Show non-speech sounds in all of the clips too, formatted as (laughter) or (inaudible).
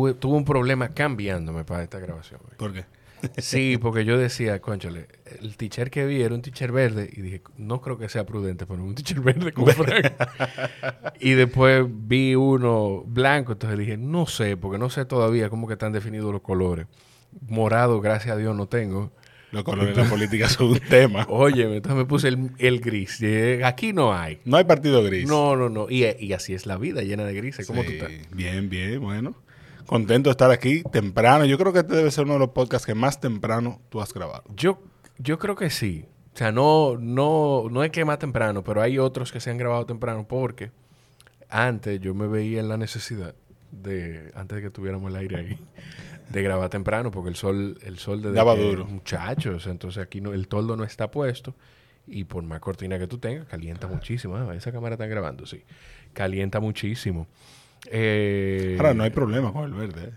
tuve, tuve un problema cambiándome para esta grabación. güey. ¿Por qué? Sí, (laughs) porque yo decía, conchale, el teacher que vi era un teacher verde y dije, no creo que sea prudente poner un teacher verde con (laughs) Frank. y después vi uno blanco, entonces dije, no sé, porque no sé todavía cómo que están definidos los colores. Morado, gracias a Dios, no tengo. Los colores de la política son un tema. (laughs) Oye, entonces me puse el, el gris. Dije, aquí no hay. No hay partido gris. No, no, no. Y, y así es la vida, llena de grises. ¿Cómo tú estás? Bien, bien, bueno. Contento de estar aquí temprano. Yo creo que este debe ser uno de los podcasts que más temprano tú has grabado. Yo, yo creo que sí. O sea, no, no, no es que más temprano, pero hay otros que se han grabado temprano porque antes yo me veía en la necesidad de, antes de que tuviéramos el aire ahí, (laughs) de grabar temprano porque el sol, el sol de Daba duro. muchachos, entonces aquí no, el toldo no está puesto y por más cortina que tú tengas, calienta muchísimo. Ah, esa cámara está grabando, sí. Calienta muchísimo. Eh, Ahora, no hay problema con el verde. ¿eh?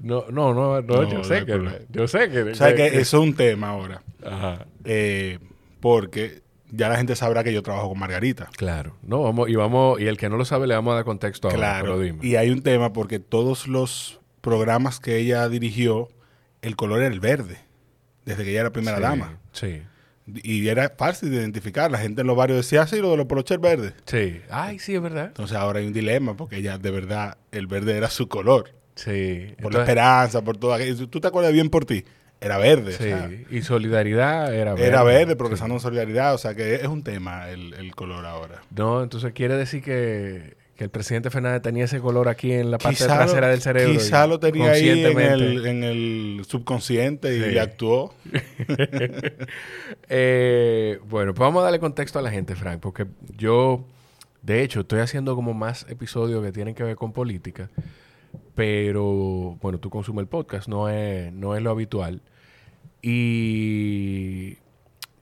no, no, no, no, No, yo sé que, yo sé que, O sea, que eso es un tema ahora. Ajá. Eh, porque ya la gente sabrá que yo trabajo con Margarita. Claro. No, vamos, y vamos, y el que no lo sabe le vamos a dar contexto ahora, Claro. pero dime. Y hay un tema porque todos los programas que ella dirigió, el color era el verde. Desde que ella era primera Sí, dama. Sí. Y era fácil de identificar. La gente en los barrios decía, "Ah, sí, lo de los poloches verdes. Sí. Ay, sí, es verdad. Entonces ahora hay un dilema porque ella de verdad, el verde era su color. Sí. Por la esperanza, por todo aquello. ¿Tú te acuerdas bien por ti? Era verde. o sí. sea, y solidaridad era verde. era verde, progresando en solidaridad. O sea que es un tema el, el color ahora. No, entonces quiere decir que, que el presidente Fernández tenía ese color aquí en la parte Quizá trasera lo- del cerebro. y Quizá lo tenía ahí en el, en el subconsciente y Sí. actuó. (laughs) Eh, bueno, pues vamos a darle contexto a la gente, Frank, porque yo, de hecho, estoy haciendo como más episodios que tienen que ver con política, pero, bueno, tú consumes el podcast, no es, no es lo habitual. Y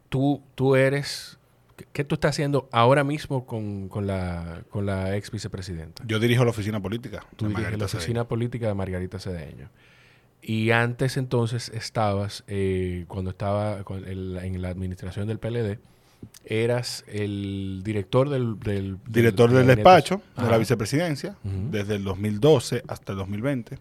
tú, tú eres, ¿qué- ¿qué tú estás haciendo ahora mismo con, con la, con la ex vicepresidenta? Yo dirijo la oficina política. Tú diriges la Cedeño. oficina política de Margarita Cedeño. Y antes entonces estabas, eh, cuando estaba con el- en la administración del PLD, eras el director del... del Director del despacho de la vicepresidencia Ujú. desde el 2012 hasta el 2020.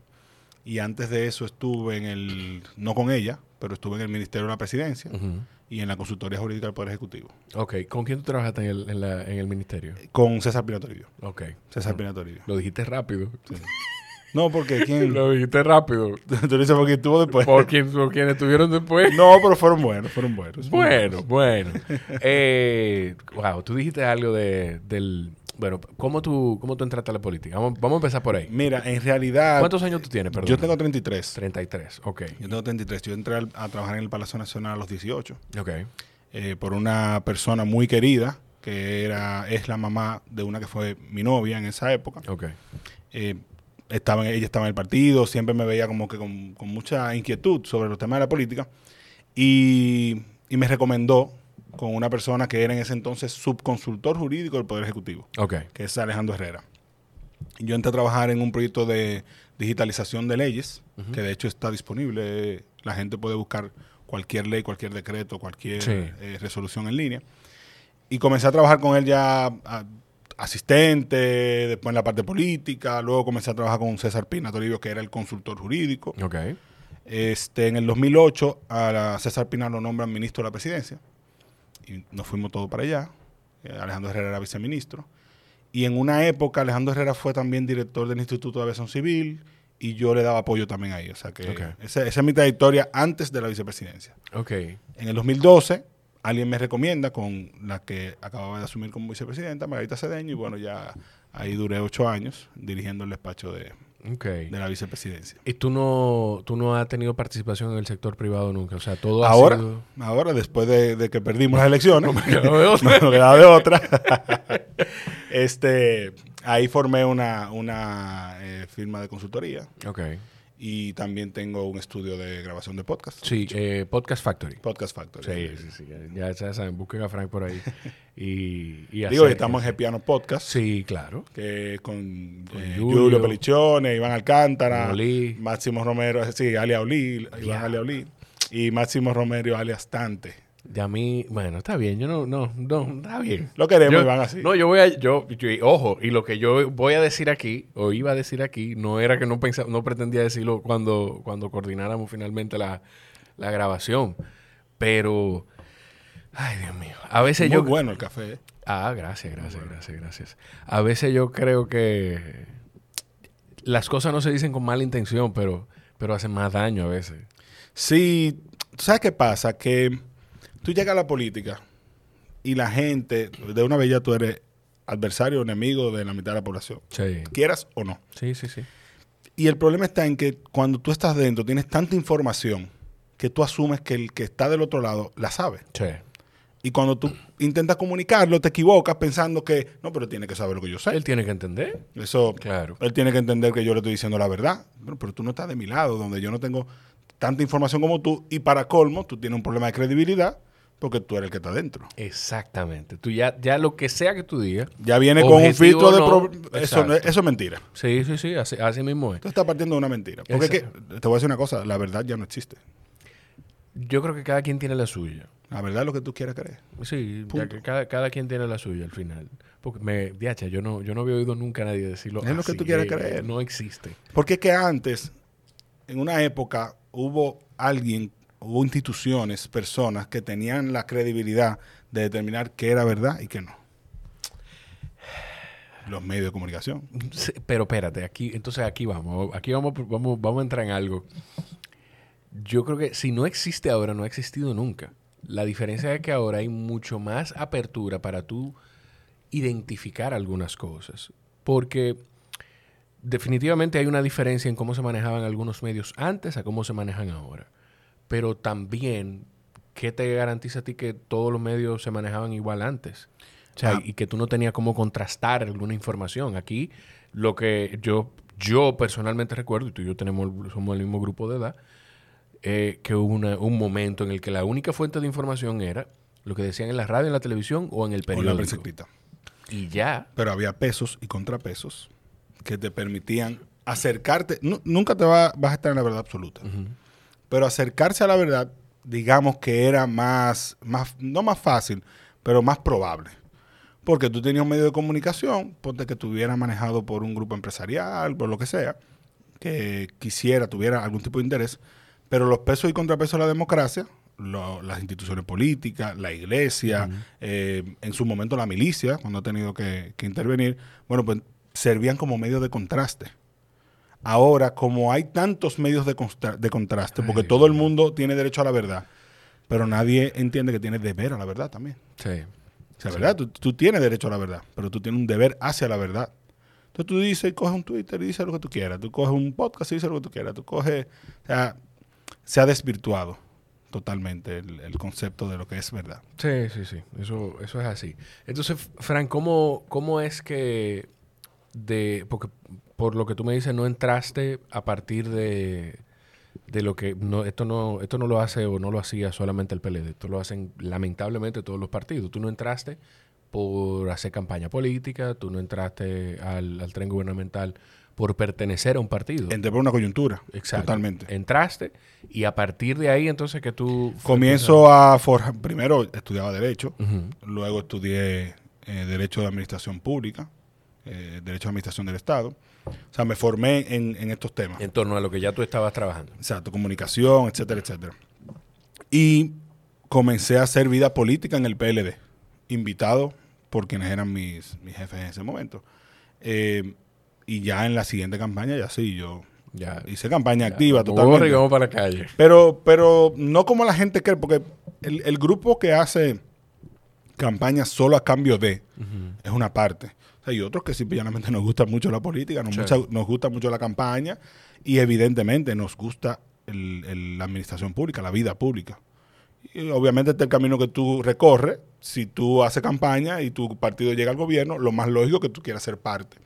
Y antes de eso estuve en el, no con ella, pero estuve en el Ministerio de la Presidencia Ujú. Y en la Consultoría Jurídica del Poder Ejecutivo. Ok, ¿con quién tú trabajaste en el, en la- en el ministerio? Con César Pinatoridio. Ok. César Pinatoridio. Lo dijiste rápido. No, porque (laughs) ¿quién? Lo dijiste rápido. (laughs) Tú dices porque estuvo después. Por, quien, por quienes estuvieron después. No, pero fueron buenos, fueron buenos. Bueno, bueno. Eh, wow, tú dijiste algo de, del... Bueno, ¿cómo tú, ¿cómo tú entraste a la política? Vamos, vamos a empezar por ahí. Mira, en realidad, ¿Cuántos años tú tienes, perdón? yo tengo 33. 33, ok. Yo tengo 33. Yo entré a trabajar en el Palacio Nacional a los 18 Ok. eh, por una persona muy querida que era es la mamá de una que fue mi novia en esa época. Ok. Eh, estaba ella estaba en el partido, siempre me veía como que con, con mucha inquietud sobre los temas de la política y, y me recomendó con una persona que era en ese entonces subconsultor jurídico del Poder Ejecutivo, Ok. que es Alejandro Herrera. Yo entré a trabajar en un proyecto de digitalización de leyes, que de hecho está disponible. La gente puede buscar cualquier ley, cualquier decreto, cualquier Sí. eh, resolución en línea. Y comencé a trabajar con él ya a- asistente, después en la parte política, luego comencé a trabajar con César Pina Toribio, que era el consultor jurídico. Ok. Este, en el 2008 a la- César Pina lo nombran ministro de la presidencia y nos fuimos todos para allá. Eh, Alejandro Herrera era viceministro. Y en una época Alejandro Herrera fue también director del Instituto de Aviación Civil y yo le daba apoyo también ahí. O sea que Ok. esa, esa es mi trayectoria antes de la vicepresidencia. Ok. En el 2012 alguien me recomienda con la que acababa de asumir como vicepresidenta, Margarita Cedeño, y bueno, ya ahí duré ocho años dirigiendo el despacho de, De la vicepresidencia. ¿Y tú no, tú no has tenido participación en el sector privado nunca? O sea, todo ha Ahora, sido... ahora después de, de que perdimos las elecciones, No me (laughs) quedó de otra. no me quedaba de otra. (laughs) este, ahí formé una, una eh, firma de consultoría Ok. Y también tengo un estudio de grabación de podcast. Sí, eh, Podcast Factory. Podcast Factory. Sí, sí, sí. Ya, ya saben, busquen a Frank por ahí. (laughs) Y, y Digo, hacer- estamos en Gepiano Podcast. Sí, claro. que con, Con eh, Julio. Julio, Pelichone, Iván Alcántara, Olí. Máximo Romero, sí, alias Oli, Iván alias Oli, y Máximo Romero alias Tante. Ya a mí, bueno, está bien, yo no, no, no, está bien. Lo queremos, Yo- Iván, así. No, yo voy a, yo, yo- ojo, y lo que yo voy a decir aquí, o iba a decir aquí, no era que no pensaba, no pretendía decirlo cuando, cuando coordináramos finalmente la, la grabación. Pero, ay Dios mío, a veces Muy yo... bueno el café. ¿eh? Ah, gracias, gracias, gracias, gracias. A veces yo creo que las cosas no se dicen con mala intención, pero, pero hacen más daño a veces. Sí, ¿tú ¿sabes qué pasa? Que tú llegas a la política y la gente, de una vez ya tú eres adversario o enemigo de la mitad de la población, Sí, quieras o no. sí, sí. sí. Y el problema está en que cuando tú estás dentro tienes tanta información que tú asumes que el que está del otro lado la sabe. Sí. Y cuando tú intentas comunicarlo, te equivocas pensando que, no, pero tiene que saber lo que yo sé. Él tiene que entender. Eso, Claro. él tiene que entender que yo le estoy diciendo la verdad. Bueno, pero tú no estás de mi lado, donde yo no tengo tanta información como tú. Y para colmo, tú tienes un problema de credibilidad porque tú eres el que está dentro. Exactamente. Tú ya, ya lo que sea que tú digas. Ya viene con un filtro de... no, pro- eso, es mentira. Sí, sí, sí, así, así mismo es. Tú estás partiendo de una mentira. Porque es que, te voy a decir una cosa, la verdad ya no existe. Yo creo que cada quien tiene la suya. La verdad es lo que tú quieras creer. Sí, ya que cada, cada quien tiene la suya al final. Porque me, diacha, yo no, yo no había oído nunca a nadie decirlo. Es lo que tú quieras eh, creer. No existe. Porque es que antes, en una época, hubo alguien, hubo instituciones, personas que tenían la credibilidad de determinar qué era verdad y qué no. Los medios de comunicación. Pero espérate, aquí, entonces aquí vamos, aquí vamos, vamos, vamos a entrar en algo. Yo creo que si no existe ahora, no ha existido nunca. La diferencia es que ahora hay mucho más apertura para tú identificar algunas cosas. Porque definitivamente hay una diferencia en cómo se manejaban algunos medios antes a cómo se manejan ahora. Pero también, ¿qué te garantiza a ti que todos los medios se manejaban igual antes? O sea, Ah. y que tú no tenías cómo contrastar alguna información. Aquí, lo que yo, yo personalmente recuerdo, y tú y yo tenemos, somos el mismo grupo de edad, eh, que hubo una- un momento en el que la única fuente de información era lo que decían en la radio, en la televisión o en el O la periódico. prensa escrita. Y ya. Pero había pesos y contrapesos que te permitían acercarte. Nu- nunca te va- vas a estar en la verdad absoluta. Pero acercarse a la verdad, digamos que era más, más, no más fácil, pero más probable. Porque tú tenías un medio de comunicación, ponte que estuviera manejado por un grupo empresarial, por lo que sea, que quisiera, tuviera algún tipo de interés, pero los pesos y contrapesos de la democracia, lo- las instituciones políticas, la iglesia, eh, en su momento la milicia, cuando ha tenido que, que intervenir, bueno, pues servían como medio de contraste. Ahora, como hay tantos medios de, de contraste, porque Ay, todo el mundo tiene derecho a la verdad, pero nadie entiende que tiene deber a la verdad también. Sí. O sea, ¿verdad? Tú, tú tienes derecho a la verdad, pero tú tienes un deber hacia la verdad. Entonces tú dices, coges un Twitter y dices lo que tú quieras. Tú coges un podcast y dices lo que tú quieras. Tú coges... O sea, se ha desvirtuado totalmente el, el concepto de lo que es verdad. Sí, sí, sí. Eso, eso es así. Entonces, Frank, ¿cómo, cómo es que de. Porque por lo que tú me dices, no entraste a partir de, de lo que. No, esto, no, esto no lo hace o no lo hacía solamente el PLD. Esto lo hacen lamentablemente todos los partidos. Tú no entraste por hacer campaña política, tú no entraste al, al tren gubernamental por pertenecer a un partido. Entré por una coyuntura. Exacto. Totalmente. Entraste y a partir de ahí entonces que tú... Comienzo a forjar... Primero estudiaba Derecho. Luego estudié eh, Derecho de Administración Pública. eh, Derecho de Administración del Estado. O sea, me formé en, en estos temas. En torno a lo que ya tú estabas trabajando. Exacto, comunicación, etcétera, etcétera. Y comencé a hacer vida política en el PLD, invitado por quienes eran mis, mis jefes en ese momento. Eh, y ya en la siguiente campaña, ya sí, yo Ya. hice campaña ya, activa totalmente. y vamos para la calle. Pero, pero no como la gente cree, porque el, el grupo que hace campaña solo a cambio de es una parte. Hay otros que simplemente nos gusta mucho la política, nos, Sí. mucha- nos gusta mucho la campaña y evidentemente nos gusta el- el- la administración pública, la vida pública. Y obviamente este es el camino que tú recorres. Si tú haces campaña y tu partido llega al gobierno, lo más lógico es que tú quieras ser parte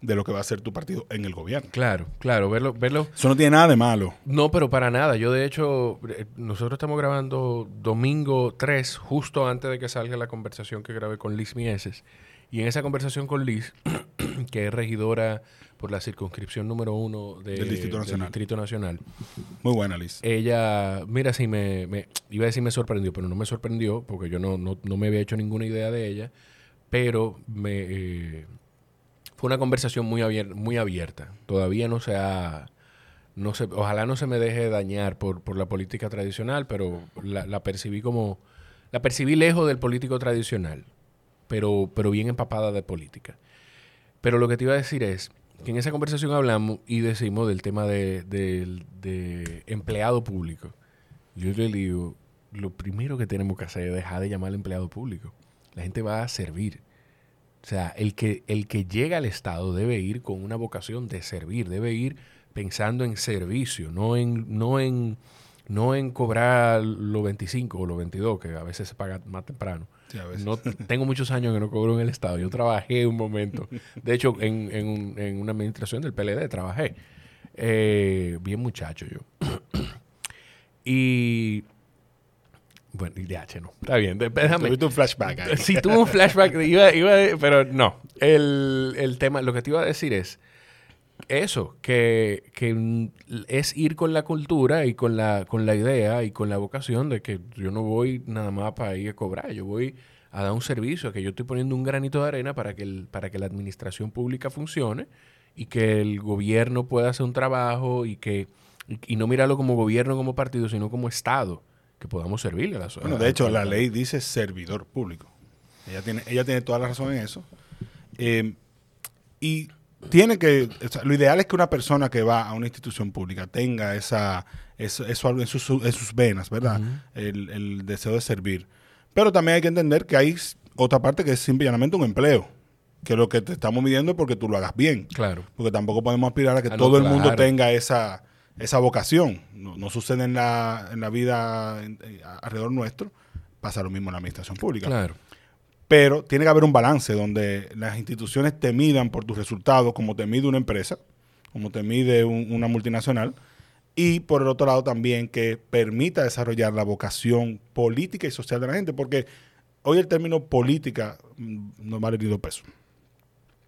de lo que va a ser tu partido en el gobierno. Claro, claro, verlo, verlo. Eso no tiene nada de malo. No, pero para nada. Yo, de hecho, eh, nosotros estamos grabando domingo 3, justo antes de que salga la conversación que grabé con Liz Mieses. Y en esa conversación con Liz, (clears throat) que es regidora por la circunscripción número uno de- Del Distrito Nacional. Distrito Nacional, Muy buena, Liz. ella, mira, sí me, me- iba a decir me sorprendió, pero no me sorprendió porque yo no, no, no me había hecho ninguna idea de ella, pero me, eh, fue una conversación muy, abier- muy abierta. Todavía no se ha, no se, ojalá no se me deje dañar por, por la política tradicional, pero la, la percibí como, la percibí lejos del político tradicional, pero, pero bien empapada de política. Pero lo que te iba a decir es que en esa conversación hablamos y decimos del tema de, de empleado público. Yo le digo, lo primero que tenemos que hacer es dejar de llamar al empleado público. La gente va a servir. O sea, el que, el que llega al Estado debe ir con una vocación de servir, debe ir pensando en servicio, no en, no en, no en cobrar los 25 o los 22, que a veces se paga más temprano. Sí, a veces. No, tengo muchos años que no cobro en el Estado. Yo trabajé un momento. (laughs) De hecho, en, en un- en una administración del PLD trabajé. Eh, bien muchacho yo. (clears throat) y... Bueno, y DH no. Está bien. Déjame. Tuviste un flashback ahí. Sí, tuve un flashback. Iba, iba- pero no. El, el tema, lo que te iba a decir es eso, que, que es ir con la cultura y con la, con la idea y con la vocación de que yo no voy nada más para ir a cobrar, yo voy a dar un servicio, que yo estoy poniendo un granito de arena para que, el, para que la administración pública funcione y que el gobierno pueda hacer un trabajo y que y, y no mirarlo como gobierno, como partido, sino como Estado, que podamos servirle a la Bueno, de hecho, la ley dice servidor público. Ella tiene, ella tiene toda la razón en eso. Eh, y tiene que, o sea, lo ideal es que una persona que va a una institución pública tenga esa, eso, eso en sus, en sus venas, ¿verdad? el, el deseo de servir. Pero también hay que entender que hay otra parte que es simple y llanamente un empleo. Que lo que te estamos midiendo es porque tú lo hagas bien. Claro. Porque tampoco podemos aspirar a que Ah, todo el mundo tenga esa, esa vocación. No, no sucede en la, en la vida en- eh, alrededor nuestro. Pasa lo mismo en la administración pública. Claro. Pero tiene que haber un balance donde las instituciones te midan por tus resultados, como te mide una empresa, como te mide un- una multinacional. Y por el otro lado también que permita desarrollar la vocación política y social de la gente. Porque hoy el término política mm, no vale ni dos pesos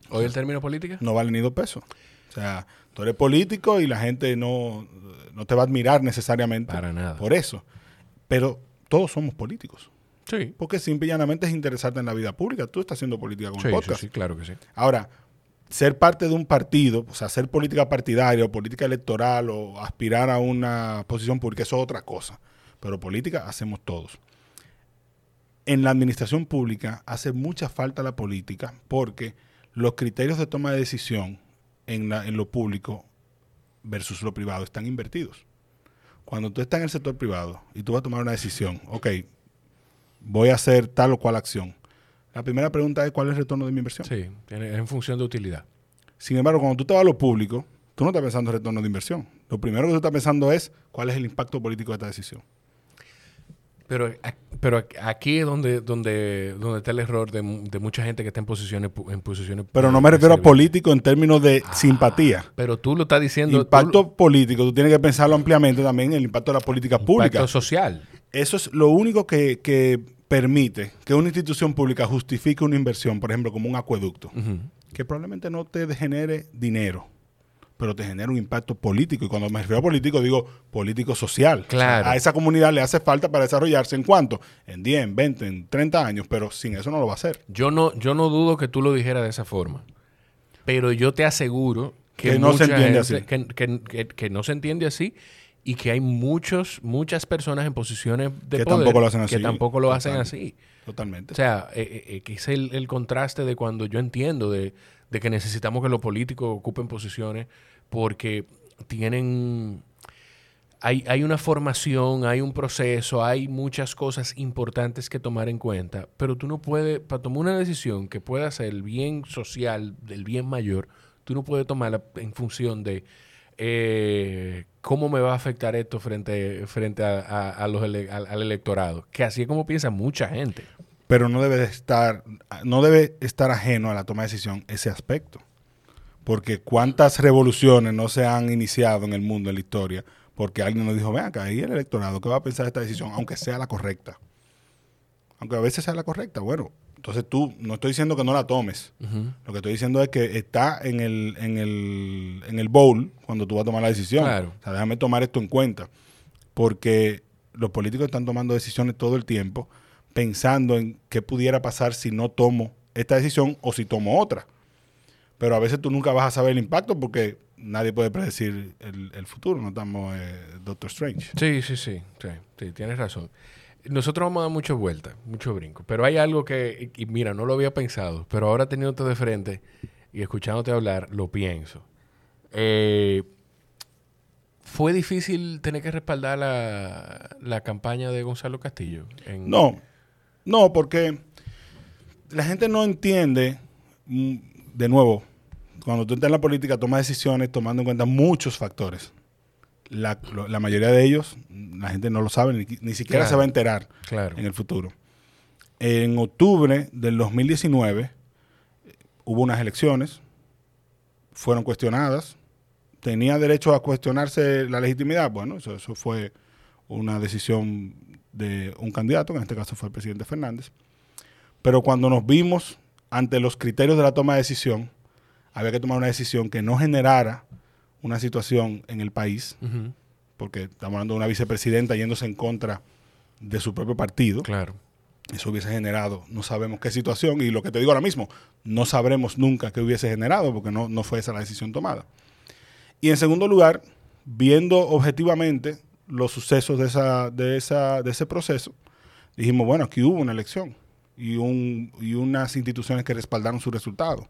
¿Hoy el término política? no vale ni dos pesos. O sea, tú eres político y la gente no, no te va a admirar necesariamente Para nada. por eso. Pero todos somos políticos. Sí. Porque simple y llanamente es interesarte en la vida pública. Tú estás haciendo política con Sí, el sí, podcast. sí, claro que sí. Ahora, ser parte de un partido, o sea, hacer política partidaria o política electoral o aspirar a una posición pública, eso es otra cosa. Pero política hacemos todos. En la administración pública hace mucha falta la política porque los criterios de toma de decisión en, la- en lo público versus lo privado están invertidos. Cuando tú estás en el sector privado y tú vas a tomar una decisión, ok, voy a hacer tal o cual acción. La primera pregunta es cuál es el retorno de mi inversión. Sí, es en función de utilidad. Sin embargo, cuando tú te vas a lo público, tú no estás pensando en retorno de inversión. Lo primero que tú estás pensando es cuál es el impacto político de esta decisión. Pero, pero aquí es donde, donde, donde está el error de, mu- de mucha gente que está en posiciones, en posiciones Pero no me refiero a político en términos de Ah, simpatía. Pero tú lo estás diciendo. Impacto político, tú tienes que pensarlo ampliamente también en el impacto de la política pública. impacto social. Eso es lo único que, que permite que una institución pública justifique una inversión, por ejemplo, como un acueducto, que probablemente no te genere dinero, pero te genera un impacto político. Y cuando me refiero a político, digo político social. Claro. a esa comunidad le hace falta para desarrollarse en cuánto? En 10, en 20, en 30 años, pero sin eso no lo va a hacer. Yo no, yo no dudo que tú lo dijeras de esa forma. Pero yo te aseguro que, Que no se entiende gente- así. Que, que- que- que no se entiende así y que hay muchos, muchas personas en posiciones de Que poder tampoco lo hacen que así. tampoco lo hacen así. Totalmente. O sea, eh, eh, eh, que es el, el contraste de cuando yo entiendo de, de que necesitamos que los políticos ocupen posiciones porque tienen... Hay, hay una formación, hay un proceso, hay muchas cosas importantes que tomar en cuenta, pero tú no puedes, para tomar una decisión que pueda ser el bien social, del bien mayor, tú no puedes tomarla en función de eh, cómo me va a afectar esto frente, frente a, los al, electorado, que así es como piensa mucha gente. pero no debe de estar, no debe estar ajeno a la toma de decisión ese aspecto. Porque cuántas revoluciones no se han iniciado en el mundo, en la historia, porque alguien nos dijo, ven acá, ahí el electorado, ¿qué va a pensar esta decisión? Aunque sea la correcta. Aunque a veces sea la correcta, bueno, Entonces tú, no estoy diciendo que no la tomes. Lo que estoy diciendo es que está en el, en el, en el bowl cuando tú vas a tomar la decisión. Claro. O sea, déjame tomar esto en cuenta. Porque los políticos están tomando decisiones todo el tiempo pensando en qué pudiera pasar si no tomo esta decisión o si tomo otra. Pero a veces tú nunca vas a saber el impacto porque nadie puede predecir el, el futuro. No estamos eh, Doctor Strange. Sí, sí, sí, sí, sí, tienes razón. Nosotros vamos a dar muchas vueltas, mucho brinco. Pero hay algo que, y mira, no lo había pensado, pero ahora teniéndote de frente y escuchándote hablar, lo pienso. Eh, ¿Fue difícil tener que respaldar la, campaña de Gonzalo Castillo? No, no, porque la gente no entiende, mm, de nuevo, cuando tú estás en la política, tomas decisiones tomando en cuenta muchos factores. La, mayoría de ellos, la gente no lo sabe, ni, ni siquiera Claro. se va a enterar Claro. en el futuro. En octubre del 2019 eh, hubo unas elecciones, fueron cuestionadas. ¿Tenía derecho a cuestionarse la legitimidad? Bueno, eso, eso fue una decisión de un candidato, que en este caso fue el presidente Fernández. Pero cuando nos vimos ante los criterios de la toma de decisión, había que tomar una decisión que no generara una situación en el país, porque estamos hablando de una vicepresidenta yéndose en contra de su propio partido. Claro. Eso hubiese generado, no sabemos qué situación, y lo que te digo ahora mismo, no sabremos nunca qué hubiese generado, porque no, no fue esa la decisión tomada. Y en segundo lugar, viendo objetivamente los sucesos de, esa, de, esa, de ese proceso, dijimos, bueno, aquí hubo una elección y, un, y unas instituciones que respaldaron su resultado.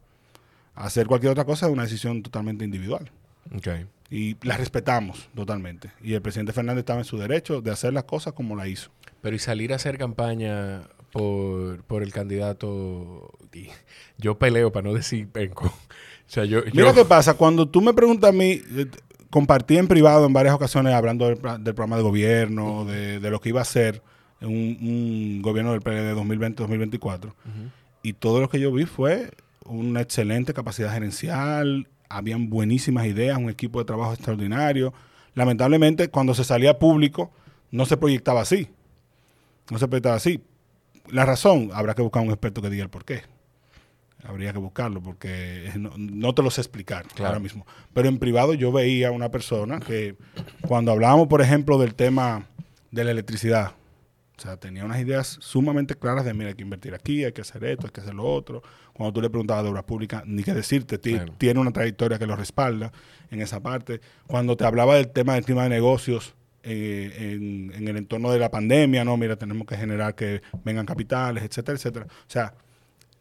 Hacer cualquier otra cosa es una decisión totalmente individual. Ok. Y la respetamos totalmente. Y el presidente Fernández estaba en su derecho de hacer las cosas como la hizo. Pero y salir a hacer campaña por, por el candidato. y yo peleo para no decir penco. O sea, yo. Mira yo- qué pasa, cuando tú me preguntas a mí, eh, compartí en privado en varias ocasiones hablando del, del programa de gobierno, de, de lo que iba a ser un, un gobierno del PLD 2020-2024. Ujú. Y todo lo que yo vi fue una excelente capacidad gerencial, habían buenísimas ideas, un equipo de trabajo extraordinario. Lamentablemente, cuando se salía público, no se proyectaba así. No se proyectaba así. La razón, habrá que buscar un experto que diga el por qué. Habría que buscarlo porque no, no te lo sé explicar Claro. ahora mismo. Pero en privado yo veía una persona que cuando hablábamos, por ejemplo, del tema de la electricidad, o sea, tenía unas ideas sumamente claras de, mira, hay que invertir aquí, hay que hacer esto, hay que hacer lo otro. Cuando tú le preguntabas de obras públicas, ni qué decirte, Claro. tiene una trayectoria que lo respalda en esa parte. Cuando te hablaba del tema del clima de negocios eh, en, en el entorno de la pandemia, no, mira, tenemos que generar que vengan capitales, etcétera, etcétera. O sea,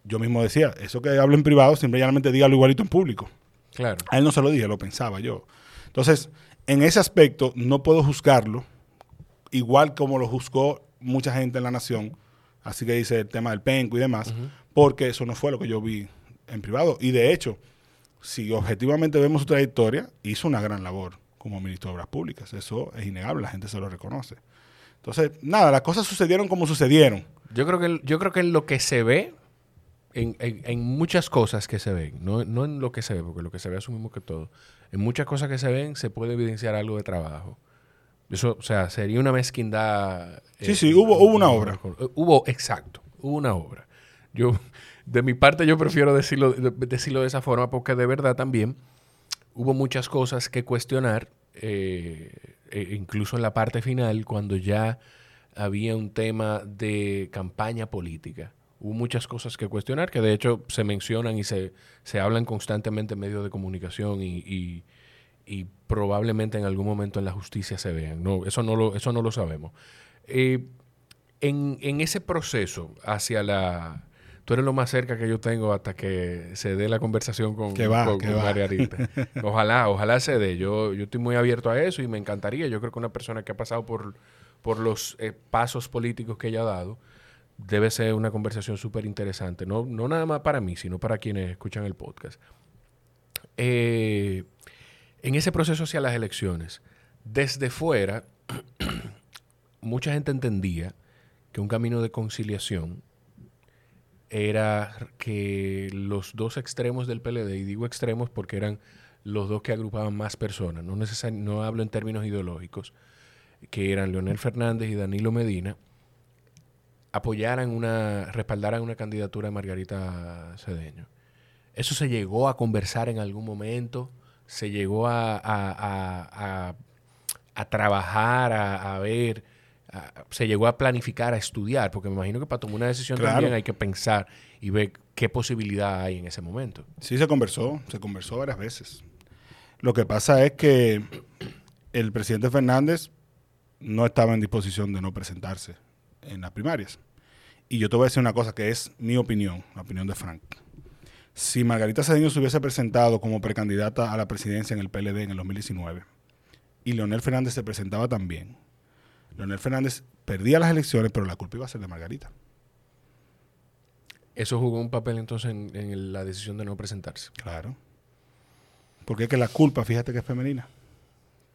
yo mismo decía, eso que hablo en privado, simplemente dígalo igualito en público. Claro. A él no se lo dije, lo pensaba yo. Entonces, en ese aspecto, no puedo juzgarlo igual como lo juzgó mucha gente en la nación. Así que dice el tema del penco y demás, porque eso no fue lo que yo vi en privado. Y de hecho, si objetivamente vemos su trayectoria, hizo una gran labor como ministro de Obras Públicas. Eso es innegable, la gente se lo reconoce. Entonces, nada, las cosas sucedieron como sucedieron. Yo creo que, yo creo que en lo que se ve, en, en- en muchas cosas que se ven, no, no en lo que se ve, porque lo que se ve asumimos que todo, en muchas cosas que se ven se puede evidenciar algo de trabajo. Eso, o sea, sería una mezquindad. Sí, sí, hubo- hubo una obra. Eh, Hubo, exacto, hubo una obra. Yo, de mi parte, yo prefiero decirlo, de- decirlo de esa forma, porque de verdad también hubo muchas cosas que cuestionar, eh, e incluso en la parte final, cuando ya había un tema de campaña política. Hubo muchas cosas que cuestionar, que de hecho se mencionan y se, se hablan constantemente en medios de comunicación y, y- y probablemente en algún momento en la justicia se vean. No, eso no lo, eso no lo sabemos. Eh, en, en ese proceso hacia la... Tú eres lo más cerca que yo tengo hasta que se dé la conversación con, Que va, con- que con va. Margarita. (laughs) Ojalá, ojalá se dé. Yo, yo estoy muy abierto a eso y me encantaría. Yo creo que una persona que ha pasado por, por los eh, pasos políticos que ella ha dado debe ser una conversación súper interesante. No, no nada más para mí, sino para quienes escuchan el podcast. Eh, en ese proceso hacia las elecciones, desde fuera, (clears throat) mucha gente entendía que un camino de conciliación era que los dos extremos del PLD, y digo extremos porque eran los dos que agrupaban más personas, no, no hablo en términos ideológicos, que eran Leonel Fernández y Danilo Medina, apoyaran una, respaldaran una candidatura de Margarita Cedeño. ¿Eso se llegó a conversar en algún momento? ¿Se llegó a, a, a, trabajar, a, ver? ¿Se llegó a planificar, a estudiar? Porque me imagino que para tomar una decisión también hay que pensar y ver qué posibilidad hay en ese momento. Sí, se conversó, se conversó varias veces. Lo que pasa es que el presidente Fernández no estaba en disposición de no presentarse en las primarias. Y yo te voy a decir una cosa que es mi opinión, la opinión de Frank. Si Margarita Cedeño se hubiese presentado como precandidata a la presidencia en el PLD en el 2019 y Leonel Fernández se presentaba también, Leonel Fernández perdía las elecciones, pero la culpa iba a ser de Margarita. ¿Eso jugó un papel entonces en, la decisión de no presentarse? Claro. Porque es que la culpa, fíjate que es femenina.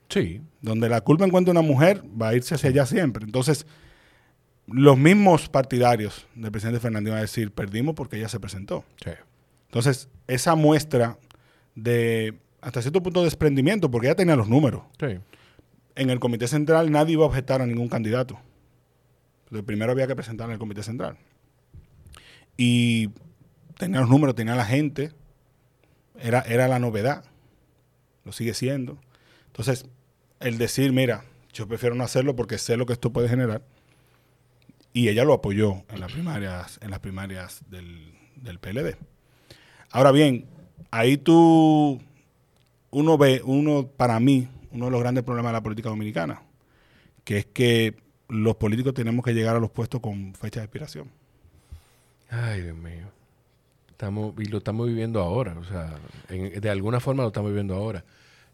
Sí. Donde la culpa encuentra una mujer, va a irse hacia allá siempre. Entonces, los mismos partidarios del presidente Fernández van a decir, perdimos porque ella se presentó. Entonces, esa muestra de, hasta cierto punto, de desprendimiento, porque ella tenía los números. En el comité central nadie iba a objetar a ningún candidato. Entonces, primero había que presentar en el comité central. Y tenía los números, tenía la gente. Era, era la novedad. Lo sigue siendo. Entonces, el decir, mira, yo prefiero no hacerlo porque sé lo que esto puede generar y ella lo apoyó en las primarias, en las primarias del, del PLD. Ahora bien, ahí tú, uno ve, uno, para mí, uno de los grandes problemas de la política dominicana, que es que los políticos tenemos que llegar a los puestos con fecha de expiración. Ay, Dios mío. Estamos, y lo estamos viviendo ahora, o sea, de alguna forma lo estamos viviendo ahora.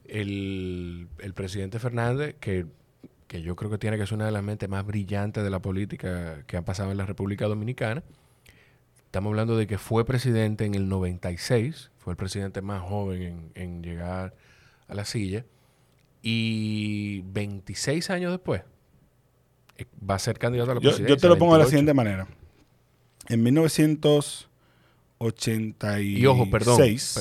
El, el presidente Fernández, que que yo creo que tiene que ser una de las mentes más brillantes de la política que ha pasado en la República Dominicana. Estamos hablando de que fue presidente en el 96, fue el presidente más joven en, llegar a la silla, y 26 años después eh, va a ser candidato a la presidencia. Yo te lo pongo de la siguiente manera. En 1986... Y ojo, perdón,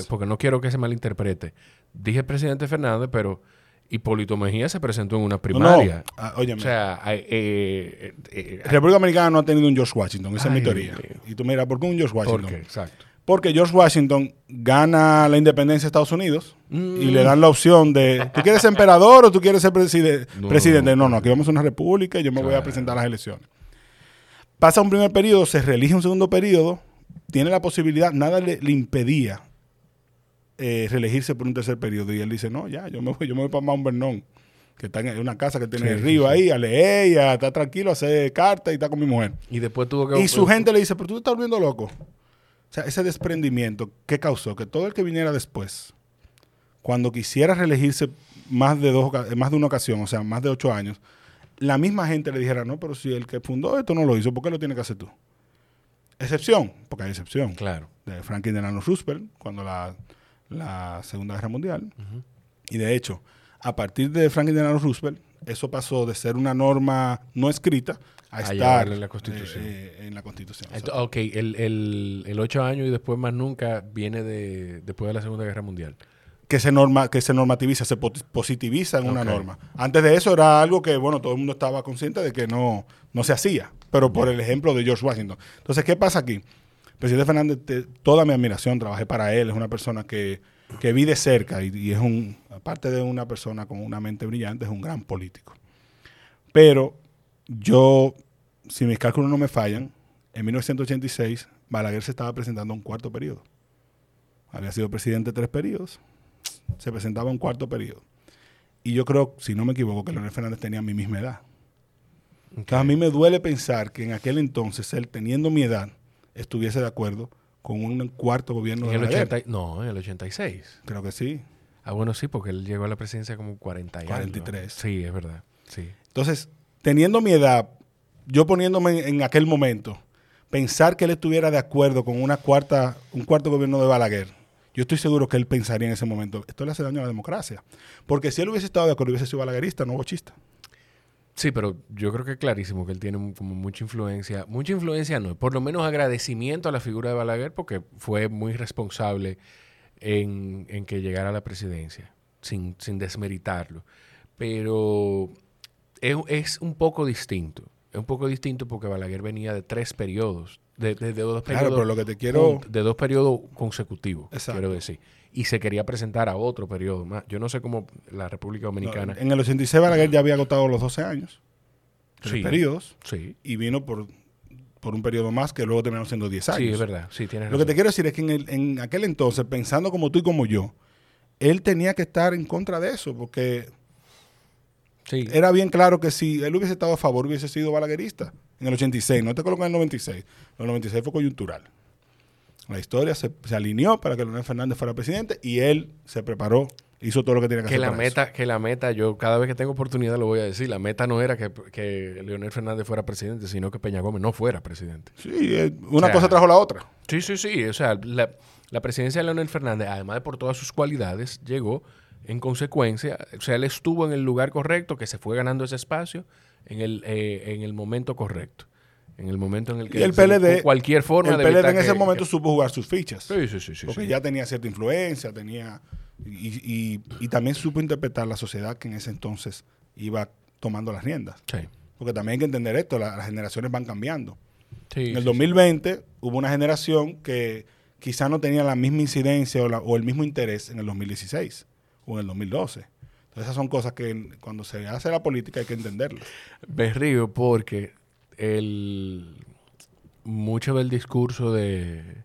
porque no quiero que se malinterprete. Dije presidente Fernández, pero Hipólito Mejía se presentó en una primaria. No, ah, O sea, eh, eh, eh, República Dominicana no ha tenido un George Washington, esa es mi teoría. Y tú miras, ¿por qué un George Washington? ¿Por qué? Exacto. Porque George Washington gana la independencia de Estados Unidos y le dan la opción de, ¿tú quieres ser emperador o tú quieres ser presidente? No, no, aquí vamos a una república y yo me voy a presentar a las elecciones. Pasa un primer periodo, se reelige un segundo periodo, tiene la posibilidad, nada le impedía eh, reelegirse por un tercer periodo. Y él dice, no, ya, yo me voy, yo me voy para Mount Vernon, que está en una casa que tiene el río ahí, a leer, a está tranquilo, a hacer carta y está con mi mujer. Y después tuvo que... Y su gente le dice, pero tú te estás volviendo loco. O sea, ese desprendimiento, ¿qué causó? Que todo el que viniera después, cuando quisiera reelegirse más de, dos, más de una ocasión, o sea, más de ocho años, la misma gente le dijera, no, pero si el que fundó esto no lo hizo, ¿por qué lo tiene que hacer tú? Excepción, porque hay excepción. Claro. De Franklin Delano Roosevelt, cuando la la Segunda Guerra Mundial. Y de hecho, a partir de Franklin Delano Roosevelt, eso pasó de ser una norma no escrita a, estar en la Constitución. Eh, en la Constitución. ok, el, el, el, ocho años y después más nunca viene de, después de la Segunda Guerra Mundial. Que se, norma, que se normativiza, se positiviza en una norma. Antes de eso era algo que, bueno, todo el mundo estaba consciente de que no, no se hacía, pero por el ejemplo de George Washington. Entonces, ¿qué pasa aquí? Presidente Fernández, toda mi admiración, trabajé para él, es una persona que, que vi de cerca y, es un, aparte de una persona con una mente brillante, es un gran político. Pero yo, si mis cálculos no me fallan, en 1986 Balaguer se estaba presentando a un cuarto periodo. Había sido presidente tres periodos, se presentaba a un cuarto periodo. Y yo creo, si no me equivoco, que Leonel Fernández tenía mi misma edad. a mí me duele pensar que en aquel entonces, él teniendo mi edad, estuviese de acuerdo con un cuarto gobierno ¿En de el No, en el 86. Creo que sí. Ah, bueno, sí, porque él llegó a la presidencia como 40 43. Sí, es verdad. Sí. Entonces, teniendo mi edad, yo poniéndome en, aquel momento, pensar que él estuviera de acuerdo con una cuarta, un cuarto gobierno de Balaguer, yo estoy seguro que él pensaría en ese momento, esto le hace daño a la democracia. Porque si él hubiese estado de acuerdo, hubiese sido balaguerista, no bochista. Sí, pero yo creo que es clarísimo que él tiene como mucha influencia. Mucha influencia no, por lo menos agradecimiento a la figura de Balaguer porque fue muy responsable en, que llegara a la presidencia, sin, desmeritarlo. Pero es, un poco distinto. es un poco distinto porque Balaguer venía de tres periodos, de, de- de dos Claro, periodos, pero lo que te quiero... de dos periodos consecutivos, Exacto. quiero decir. Y se quería presentar a otro periodo más. Yo no sé cómo la República Dominicana... En el 86 Balaguer ya había agotado los 12 años, tres Sí. periodos, Sí, y vino por, por un periodo más que luego terminaron siendo 10 años. sí, es verdad. Sí, tienes Lo que te quiero decir es que en, el- en aquel entonces, pensando como tú y como yo, él tenía que estar en contra de eso, porque Sí. era bien claro que si él hubiese estado a favor, hubiese sido balaguerista en el 86. No te colocan en el 96. El 96 fue coyuntural. La historia se, se alineó para que Leonel Fernández fuera presidente y él se preparó, hizo todo lo que tenía que, que hacer. la para meta, que la meta, yo cada vez que tengo oportunidad lo voy a decir, la meta no era que, que Leonel Fernández fuera presidente, sino que Peña Gómez no fuera presidente. Sí, eh, una O sea, cosa trajo la otra. Sí, sí, sí. O sea, la, la presidencia de Leonel Fernández, además de por todas sus cualidades, llegó en consecuencia. O sea, él estuvo en el lugar correcto, que se fue ganando ese espacio en el, eh, en el momento correcto. En el momento en el que Y el PLD, cualquier forma el de PLD en ese que- momento que- supo jugar sus fichas. Sí, sí, sí, sí. porque sí. ya tenía cierta influencia, tenía y, y- y también supo interpretar la sociedad que en ese entonces iba tomando las riendas. Sí. Porque también hay que entender esto, la- las generaciones van cambiando. Sí, en el sí, 2020 hubo una generación que quizá no tenía la misma incidencia o, la- o el mismo interés en el 2016 o en el 2012. Entonces esas son cosas que cuando se hace la política hay que entenderlas. Me río porque el mucho del discurso de,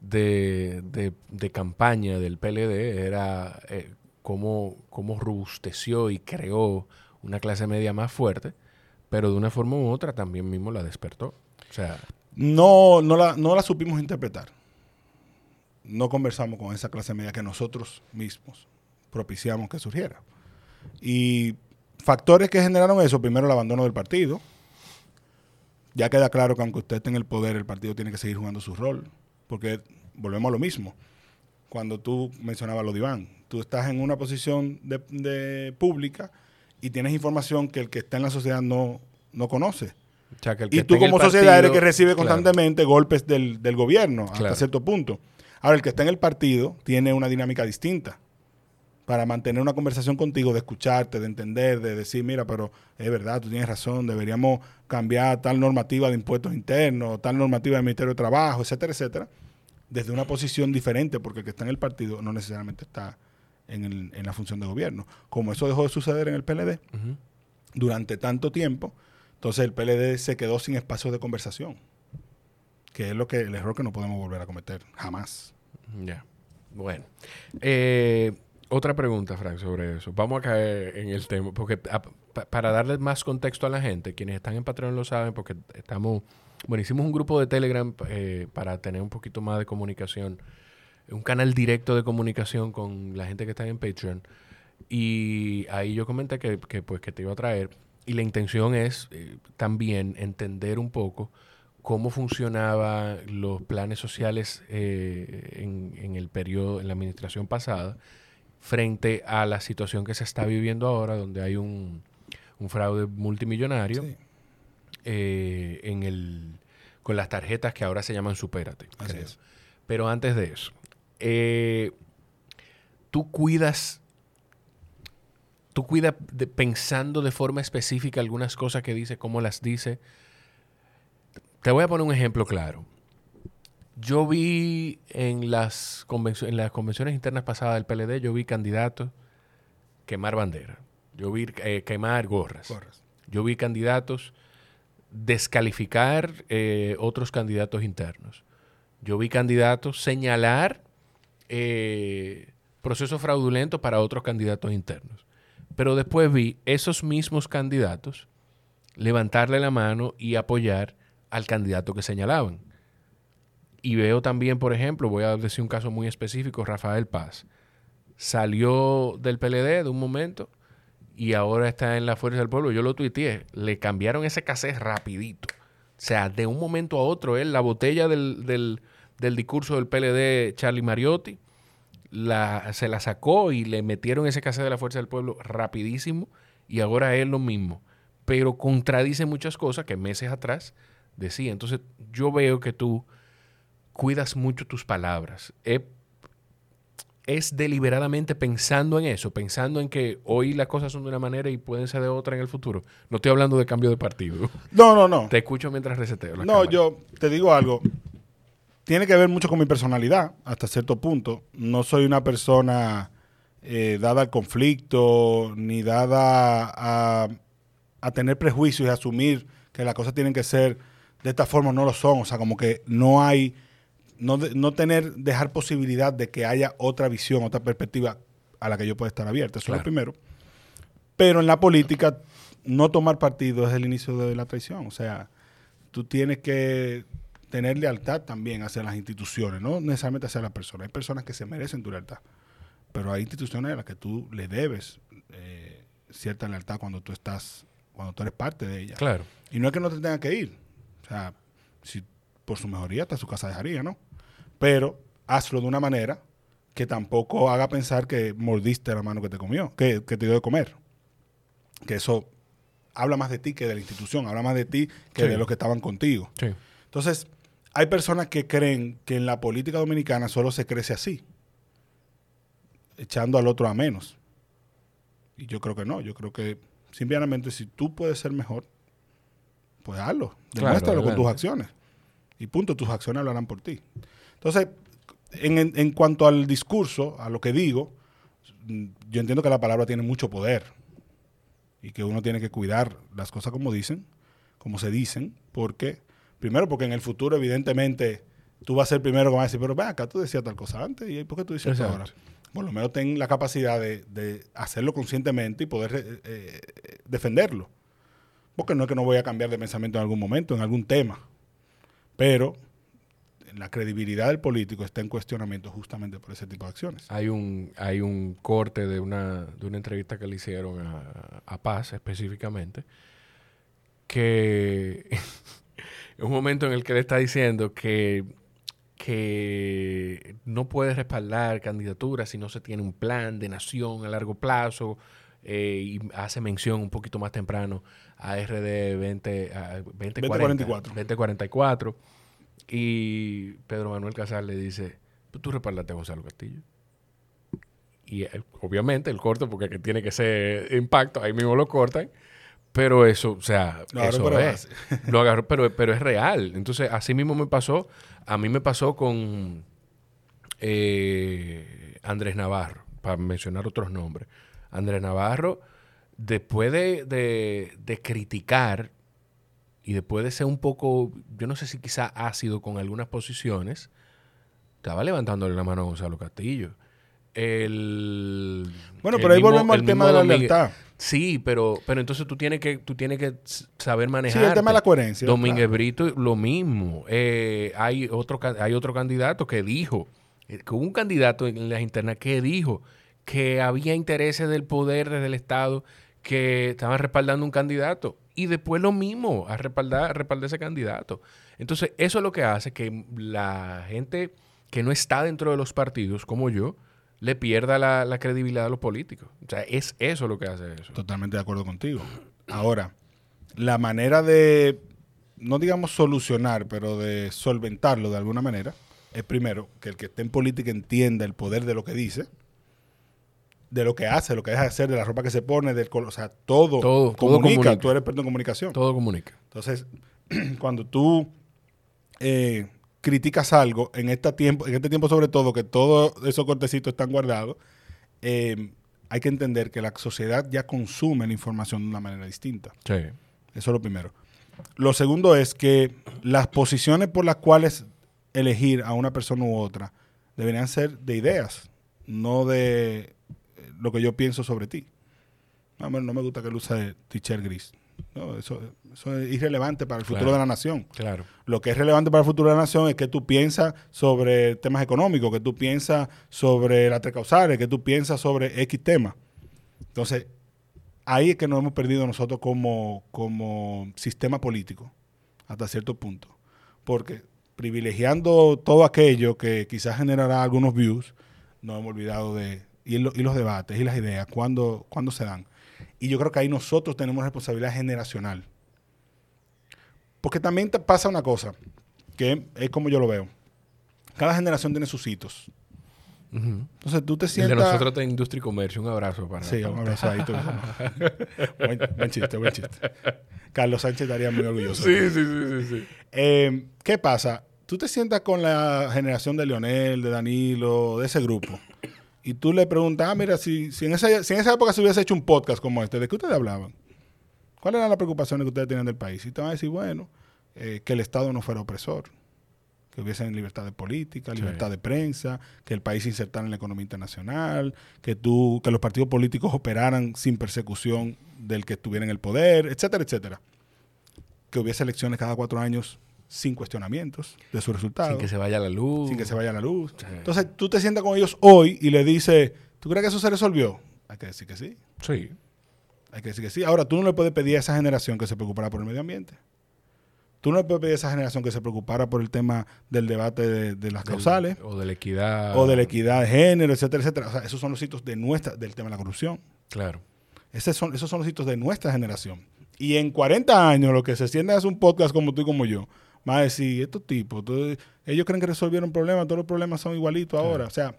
de, de- campaña del PLD era eh, cómo, cómo robusteció y creó una clase media más fuerte, pero de una forma u otra también mismo la despertó. No, no, la, no la supimos interpretar. No conversamos con esa clase media que nosotros mismos propiciamos que surgiera. Y factores que generaron eso, primero el abandono del partido. Ya queda claro que aunque usted esté en el poder, el partido tiene que seguir jugando su rol. Porque volvemos a lo mismo. Cuando tú mencionabas lo de Iván, tú estás en una posición de, de pública y tienes información que el que está en la sociedad no, no conoce. o sea, que el que Y tú como sociedad eres partido- que recibe claro. constantemente golpes del, del gobierno hasta cierto punto. Ahora, el que está en el partido tiene una dinámica distinta para mantener una conversación contigo, de escucharte, de entender, de decir, mira, pero es verdad, tú tienes razón, deberíamos cambiar tal normativa de impuestos internos, tal normativa del Ministerio de Trabajo, etcétera, etcétera, desde una posición diferente, porque el que está en el partido no necesariamente está en, el- en la función de gobierno. Como eso dejó de suceder en el PLD, durante tanto tiempo, entonces el PLD se quedó sin espacio de conversación, que es lo que el error que no podemos volver a cometer jamás. Ya. Bueno. Eh, otra pregunta, Frank, sobre eso. Vamos a caer en el tema, porque para darle más contexto a la gente, quienes están en Patreon lo saben, porque estamos, bueno, hicimos un grupo de Telegram eh, para tener un poquito más de comunicación, un canal directo de comunicación con la gente que está en Patreon. Y ahí yo comenté que, que, pues, que te iba a traer. Y la intención es eh, también entender un poco cómo funcionaban los planes sociales eh, en, en el periodo, en la administración pasada, frente a la situación que se está viviendo ahora, donde hay un, un fraude multimillonario Sí. eh, en el, con las tarjetas que ahora se llaman Supérate. Creo. Pero antes de eso, eh, tú cuidas, tú cuidas de- pensando de forma específica algunas cosas que dice, cómo las dice. Te voy a poner un ejemplo claro. Yo vi en las, en las convenciones internas pasadas del PLD, yo vi candidatos quemar bandera. Yo vi eh, quemar gorras. Yo vi candidatos descalificar eh, otros candidatos internos. Yo vi candidatos señalar eh, procesos fraudulentos para otros candidatos internos. Pero después vi esos mismos candidatos levantarle la mano y apoyar al candidato que señalaban. Y veo también, por ejemplo, voy a decir un caso muy específico, Rafael Paz. Salió del PLD de un momento y ahora está en la Fuerza del Pueblo. Yo lo tuiteé. Le cambiaron ese cassette rapidito. O sea, de un momento a otro, él, la botella del, del- del discurso del PLD Charlie Mariotti, la, se la sacó y le metieron ese cassette de la Fuerza del Pueblo rapidísimo y ahora es lo mismo. Pero contradice muchas cosas que meses atrás decía. Entonces, yo veo que tú cuidas mucho tus palabras. Es deliberadamente pensando en eso, pensando en que hoy las cosas son de una manera y pueden ser de otra en el futuro. No estoy hablando de cambio de partido. (laughs) No, no, no. Te escucho mientras reseteo. la No, cámara. yo te digo algo. Tiene que ver mucho con mi personalidad, hasta cierto punto. No soy una persona eh, dada al conflicto, ni dada a, a tener prejuicios y asumir que las cosas tienen que ser de esta forma, no lo son. O sea, como que no hay, no, de- no tener, dejar posibilidad de que haya otra visión, otra perspectiva a la que yo pueda estar abierta. Eso es lo primero. Pero en la política, no tomar partido es el inicio de la traición. O sea, tú tienes que tener lealtad también hacia las instituciones, no necesariamente hacia las personas. Hay personas que se merecen tu lealtad, pero hay instituciones a las que tú le debes eh, cierta lealtad cuando tú estás, cuando tú eres parte de ellas. Claro. Y no es que no te tenga que ir. O sea, si por su mejoría hasta su casa dejaría, ¿no? Pero hazlo de una manera que tampoco haga pensar que mordiste la mano que te comió, que, que te dio de comer. Que eso habla más de ti que de la institución, habla más de ti que Sí. de los que estaban contigo. Sí. Entonces, hay personas que creen que en la política dominicana solo se crece así, echando al otro a menos. Y yo creo que no, yo creo que simplemente si tú puedes ser mejor, pues hazlo, Claro, demuéstralo con tus acciones. Y punto, tus acciones hablarán por ti. Entonces, en, en- en cuanto al discurso, a lo que digo, yo entiendo que la palabra tiene mucho poder y que uno tiene que cuidar las cosas como dicen, como se dicen, porque, primero porque en el futuro evidentemente tú vas a ser primero que va a decir, pero ven acá, tú decías tal cosa antes y ¿por qué tú dices Exacto. ahora? Por lo menos ten la capacidad de, de hacerlo conscientemente y poder eh, eh, defenderlo. Porque no es que no voy a cambiar de pensamiento en algún momento, en algún tema, pero la credibilidad del político está en cuestionamiento justamente por ese tipo de acciones. Hay un, hay un corte de una, de una entrevista que le hicieron a, a Paz específicamente, que es (laughs) un momento en el que le está diciendo que, que no puede respaldar candidaturas si no se tiene un plan de nación a largo plazo eh, y hace mención un poquito más temprano a RD 20, a 2040, 2044. 2044 y Pedro Manuel Casal le dice, "Pues tú respaldaste a Gonzalo Castillo. Y él, obviamente el corte, porque que tiene que ser impacto, ahí mismo lo cortan. Pero eso, o sea, Lo agarró eso es. (laughs) Lo agarró, pero, pero es real. Entonces, así mismo me pasó. A mí me pasó con eh, Andrés Navarro, para mencionar otros nombres. Andrés Navarro, después de, de- de criticar y después de ser un poco, yo no sé si quizá ácido con algunas posiciones, estaba levantándole la mano a Gonzalo Castillo. El, Bueno, el pero ahí mismo- volvemos al tema de la Miguel- lealtad. Sí, pero, pero entonces tú tienes que, tú tienes que saber Sí, manejar. el tema de la coherencia. Domínguez claro. Brito, lo mismo. Eh, hay, otro, hay otro candidato que dijo, eh, que hubo un candidato en las internas que dijo que había intereses del poder desde el Estado que estaban respaldando un candidato. Y después lo mismo, a respaldar, a respaldar ese candidato. Entonces, eso es lo que hace que la gente que no está dentro de los partidos, como yo, le pierda la, la credibilidad a los políticos. O sea, es eso lo que hace eso. Totalmente de acuerdo contigo. Ahora, la manera de, no digamos solucionar, pero de solventarlo de alguna manera, es primero que el que esté en política entienda el poder de lo que dice, de lo que hace, lo que deja de hacer, de la ropa que se pone, del color, o sea, todo, Todo- todo comunica. comunica. Tú eres experto en comunicación. Todo comunica. Entonces, (clears throat) cuando tú eh, criticas algo, en este tiempo, en este tiempo sobre todo, que todos esos cortecitos están guardados, eh, hay que entender que la sociedad ya consume la información de una manera distinta. Sí. Eso es lo primero. Lo segundo es que las posiciones por las cuales elegir a una persona u otra deberían ser de ideas, no de lo que yo pienso sobre ti. No, me gusta que él use t-shirt gris. No, eso, eso es irrelevante para el futuro Claro. de la nación. Claro. Lo que es relevante para el futuro de la nación es que tú piensas sobre temas económicos, que tú piensas sobre las tres causales, que tú piensas sobre X tema. Entonces, ahí es que nos hemos perdido nosotros como, como sistema político, hasta cierto punto. Porque privilegiando todo aquello que quizás generará algunos views, nos hemos olvidado de... Y, y los debates y las ideas, ¿cuándo, cuándo se dan? Y yo creo que ahí nosotros tenemos responsabilidad generacional. Porque también te pasa una cosa, que es como yo lo veo. Cada generación tiene sus hitos. Entonces tú te El de sientas... nosotros de Industria y Comercio. Un abrazo para Sí, un abrazo ahí. (laughs) buen chiste, buen chiste. Carlos Sánchez estaría muy orgulloso. sí, sí, sí, sí, sí. Eh, ¿Qué pasa? Tú te sientas con la generación de Leonel, de Danilo, de ese grupo, y tú le preguntas, ah, mira, si, si, en esa, si en esa época se hubiese hecho un podcast como este, ¿de qué ustedes hablaban? ¿Cuáles eran las preocupaciones que ustedes tenían del país? Y te van a decir, bueno, eh, que el Estado no fuera opresor, que hubiese libertad de política, Sí. libertad de prensa, que el país se insertara en la economía internacional, que, tú, que los partidos políticos operaran sin persecución del que estuviera en el poder, etcétera, etcétera. Que hubiese elecciones cada cuatro años sin cuestionamientos de sus resultados, Sin que se vaya la luz. sin que se vaya la luz. Sí. Entonces tú te sientas con ellos hoy y le dices, ¿tú crees que eso se resolvió? Hay que decir que sí. Sí. Hay que decir que sí. Ahora, tú no le puedes pedir a esa generación que se preocupara por el medio ambiente. Tú no le puedes pedir a esa generación que se preocupara por el tema del debate de, de las Del- causales o de la equidad. o de la equidad de género, etcétera, etcétera. O sea, esos son los hitos de nuestra, del tema de la corrupción. Claro. Esos son, esos son los hitos de nuestra generación. Y en 40 años, lo que se sienten es un podcast como tú y como yo. Va a decir, estos tipos, tú- ellos creen que resolvieron problemas, todos los problemas son igualitos ahora. O sea,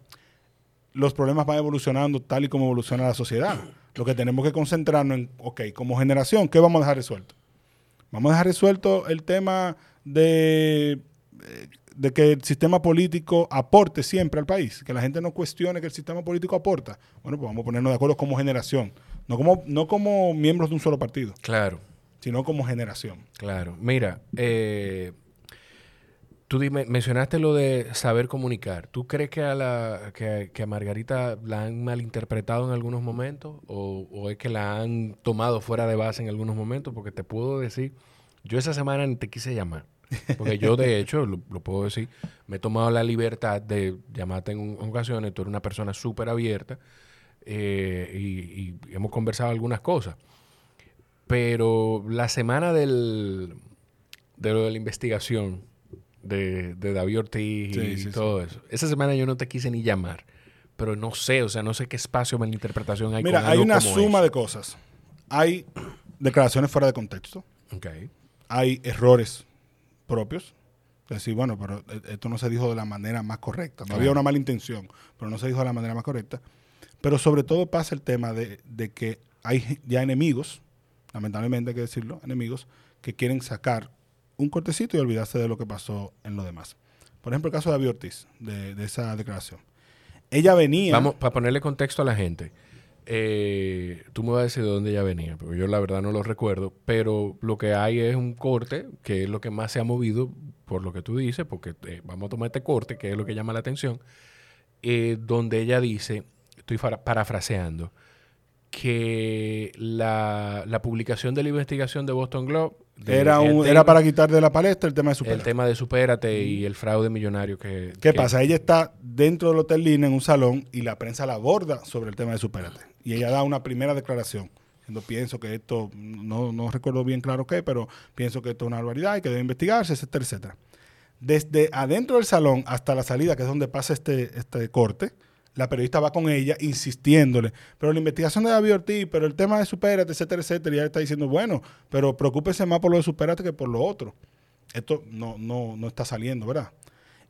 los problemas van evolucionando tal y como evoluciona la sociedad. Lo que tenemos que concentrarnos en, ok, como generación, ¿qué vamos a dejar resuelto? Vamos a dejar resuelto el tema de, eh, de que el sistema político aporte siempre al país, que la gente no cuestione que el sistema político aporta. Bueno, pues vamos a ponernos de acuerdo como generación, no como, no como miembros de un solo partido, Claro. Sino como generación. Claro. Mira, eh, tú dime- mencionaste lo de saber comunicar. ¿Tú crees que a, la, que, que a Margarita la han malinterpretado en algunos momentos o, o es que la han tomado fuera de base en algunos momentos? Porque te puedo decir, yo esa semana ni te quise llamar. Porque yo, de (laughs) hecho, lo, lo puedo decir, me he tomado la libertad de llamarte en un- ocasiones. Tú eres una persona súper abierta eh, y, y hemos conversado algunas cosas. Pero la semana del, de lo de la investigación de, de David Ortiz Sí, y sí, todo eso, esa semana yo no te quise ni llamar. Pero no sé, o sea, no sé qué espacio de malinterpretación hay Mira, con hay una suma eso. de cosas. Hay declaraciones fuera de contexto, Ok. hay errores propios. Decir, bueno, pero e- esto no se dijo de la manera más correcta. No Claro. había una mala intención, pero no se dijo de la manera más correcta. Pero sobre todo pasa el tema de, de que hay ya enemigos, lamentablemente hay que decirlo, enemigos que quieren sacar un cortecito y olvidarse de lo que pasó en lo demás. Por ejemplo, el caso de David Ortiz, de, esa declaración. Ella venía... Vamos, para ponerle contexto a la gente, eh, tú me vas a decir de dónde ella venía, porque yo la verdad no lo recuerdo, pero lo que hay es un corte, que es lo que más se ha movido, por lo que tú dices, porque eh, vamos a tomar este corte, que es lo que llama la atención, eh, donde ella dice, estoy parafraseando, que la, la publicación de la investigación de Boston Globe de era, un, era para quitar de la palestra el tema de su el tema de Supérate y el fraude millonario que... ¿Qué que- pasa? Ella está dentro del Hotel Lina en un salón y la prensa la aborda sobre el tema de Supérate. Y ella da una primera declaración. Diciendo, pienso que esto, no, no recuerdo bien claro qué, pero pienso que esto es una barbaridad y que debe investigarse, etcétera, etcétera. Desde adentro del salón hasta la salida, que es donde pasa este, este corte, la periodista va con ella insistiéndole, pero la investigación de David Ortiz, pero el tema de Supérate, etcétera, etcétera, y ella está diciendo, bueno, pero preocúpese más por lo de Supérate que por lo otro. Esto no, no, no está saliendo, ¿verdad?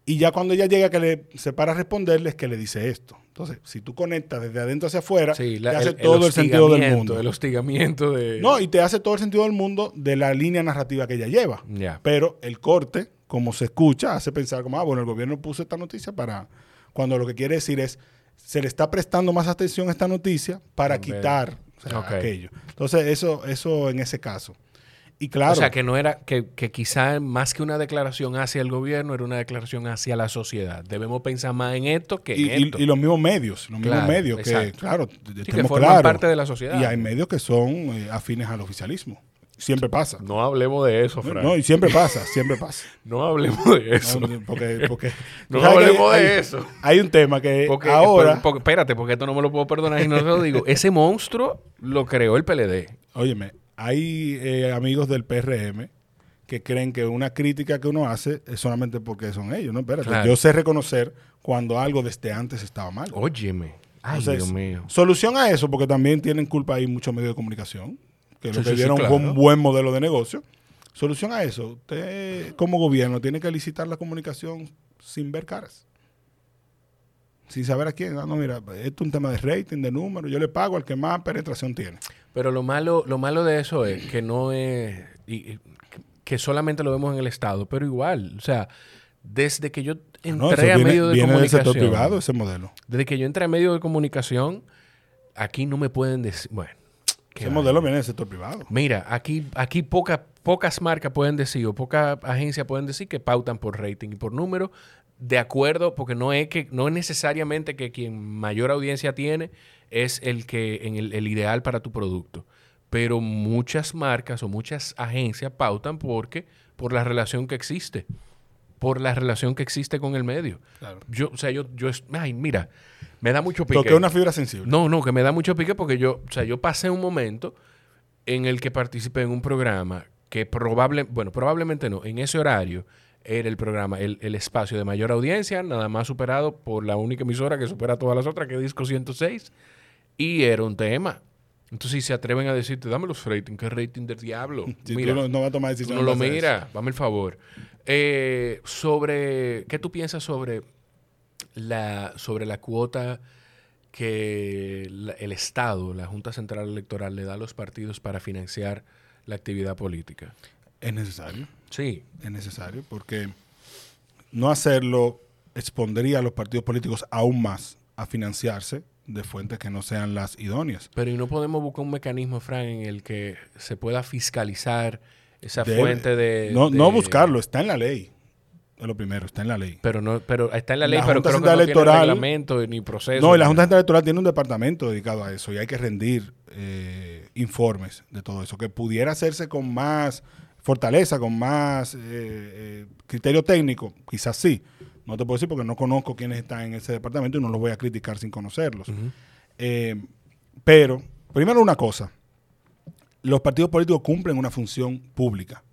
Y ya cuando ella llega que le se para a responderle es que le dice esto. Entonces, si tú conectas desde adentro hacia afuera, Sí, te hace el, todo el, sentido del mundo. El hostigamiento de... No, y te hace todo el sentido del mundo de la línea narrativa que ella lleva. Pero el corte, como se escucha, hace pensar como, ah, bueno, el gobierno puso esta noticia para... Cuando lo que quiere decir es, se le está prestando más atención a esta noticia para quitar o sea, Ok. aquello. Entonces, eso, eso en ese caso. Y claro, O sea, que no era, que, que quizá más que una declaración hacia el gobierno, era una declaración hacia la sociedad. Debemos pensar más en esto que y, en y- esto. y los mismos medios, los mismos medios que, exacto. claro, Sí, que forman parte de la sociedad. Y hay medios que son eh, afines al oficialismo. Siempre pasa. No hablemos de eso, No, Frank. no, y siempre pasa, siempre pasa. (laughs) No hablemos de eso. No, No, porque, porque (laughs) que hablemos hay- de hay- eso. Hay un tema que Porque, ahora, porque- espérate, porque esto no me lo puedo perdonar y no se lo digo. (laughs) Ese monstruo lo creó el PLD. óyeme, hay eh, amigos del PRM que creen que una crítica que uno hace es solamente porque son ellos, ¿no? Espérate, Claro. yo sé reconocer cuando algo desde antes estaba mal. Óyeme. Ay, Entonces, Dios mío. Solución a eso, porque también tienen culpa ahí muchos medios de comunicación, que Sí, lo que sí, sí, vieron fue claro. un buen modelo de negocio. Solución a eso, usted como gobierno tiene que licitar la comunicación sin ver caras. sin saber a quién. Ah, no, mira, esto es un tema de rating, de número. Yo le pago al que más penetración tiene. Pero lo malo, lo malo de eso es que no es. y- que solamente lo vemos en el Estado, pero igual. O sea, desde que yo Ah, No, entré a medio de viene del comunicación. sector privado ese modelo. Desde que yo entré a medio de comunicación, aquí no me pueden decir. Bueno. Qué Ese modelo viene del sector privado. Mira, aquí, aquí poca- pocas marcas pueden decir, o pocas agencias pueden decir que pautan por rating y por número, de acuerdo, porque no es que, no es necesariamente que quien mayor audiencia tiene es el que, en el, el ideal para tu producto. Pero muchas marcas o muchas agencias pautan porque, por la relación que existe. Por la relación que existe con el medio. Claro. Yo, o sea, yo, yo, es- ay, mira, me da mucho pique. Toqué una fibra sensible. No, no, que me da mucho pique porque yo, o sea, yo pasé un momento en el que participé en un programa que probable, bueno, probablemente no, en ese horario era el programa, el, el espacio de mayor audiencia, nada más superado por la única emisora que supera a todas las otras, que es Disco 106, y era un tema. Entonces, si se atreven a decirte, dame los ratings, ¿qué rating del diablo? (laughs) Si Mira, tú no, no vas a tomar Tú decisiones. no lo mira, dame el favor. Eh, sobre, ¿qué tú piensas sobre la, sobre la cuota que la- el Estado, la Junta Central Electoral, le da a los partidos para financiar la actividad política? Es necesario. Sí, Es necesario porque no hacerlo expondría a los partidos políticos aún más a financiarse de fuentes que no sean las idóneas. pero ¿y no podemos buscar un mecanismo, Fran, en el que se pueda fiscalizar esa Debe- fuente de... no, no de- buscarlo, está en la ley. Es lo primero, está en la ley. Pero no, pero está en la ley, La pero Junta creo que no tiene Electoral- reglamento ni proceso. No, y la Junta. Central Electoral tiene un departamento dedicado a eso y hay que rendir eh, informes de todo eso, que pudiera hacerse con más fortaleza, con más eh, eh, criterio técnico, quizás sí. No te puedo decir porque no conozco quiénes están en ese departamento y no los voy a criticar sin conocerlos. Pero, primero una cosa, los partidos políticos cumplen una función pública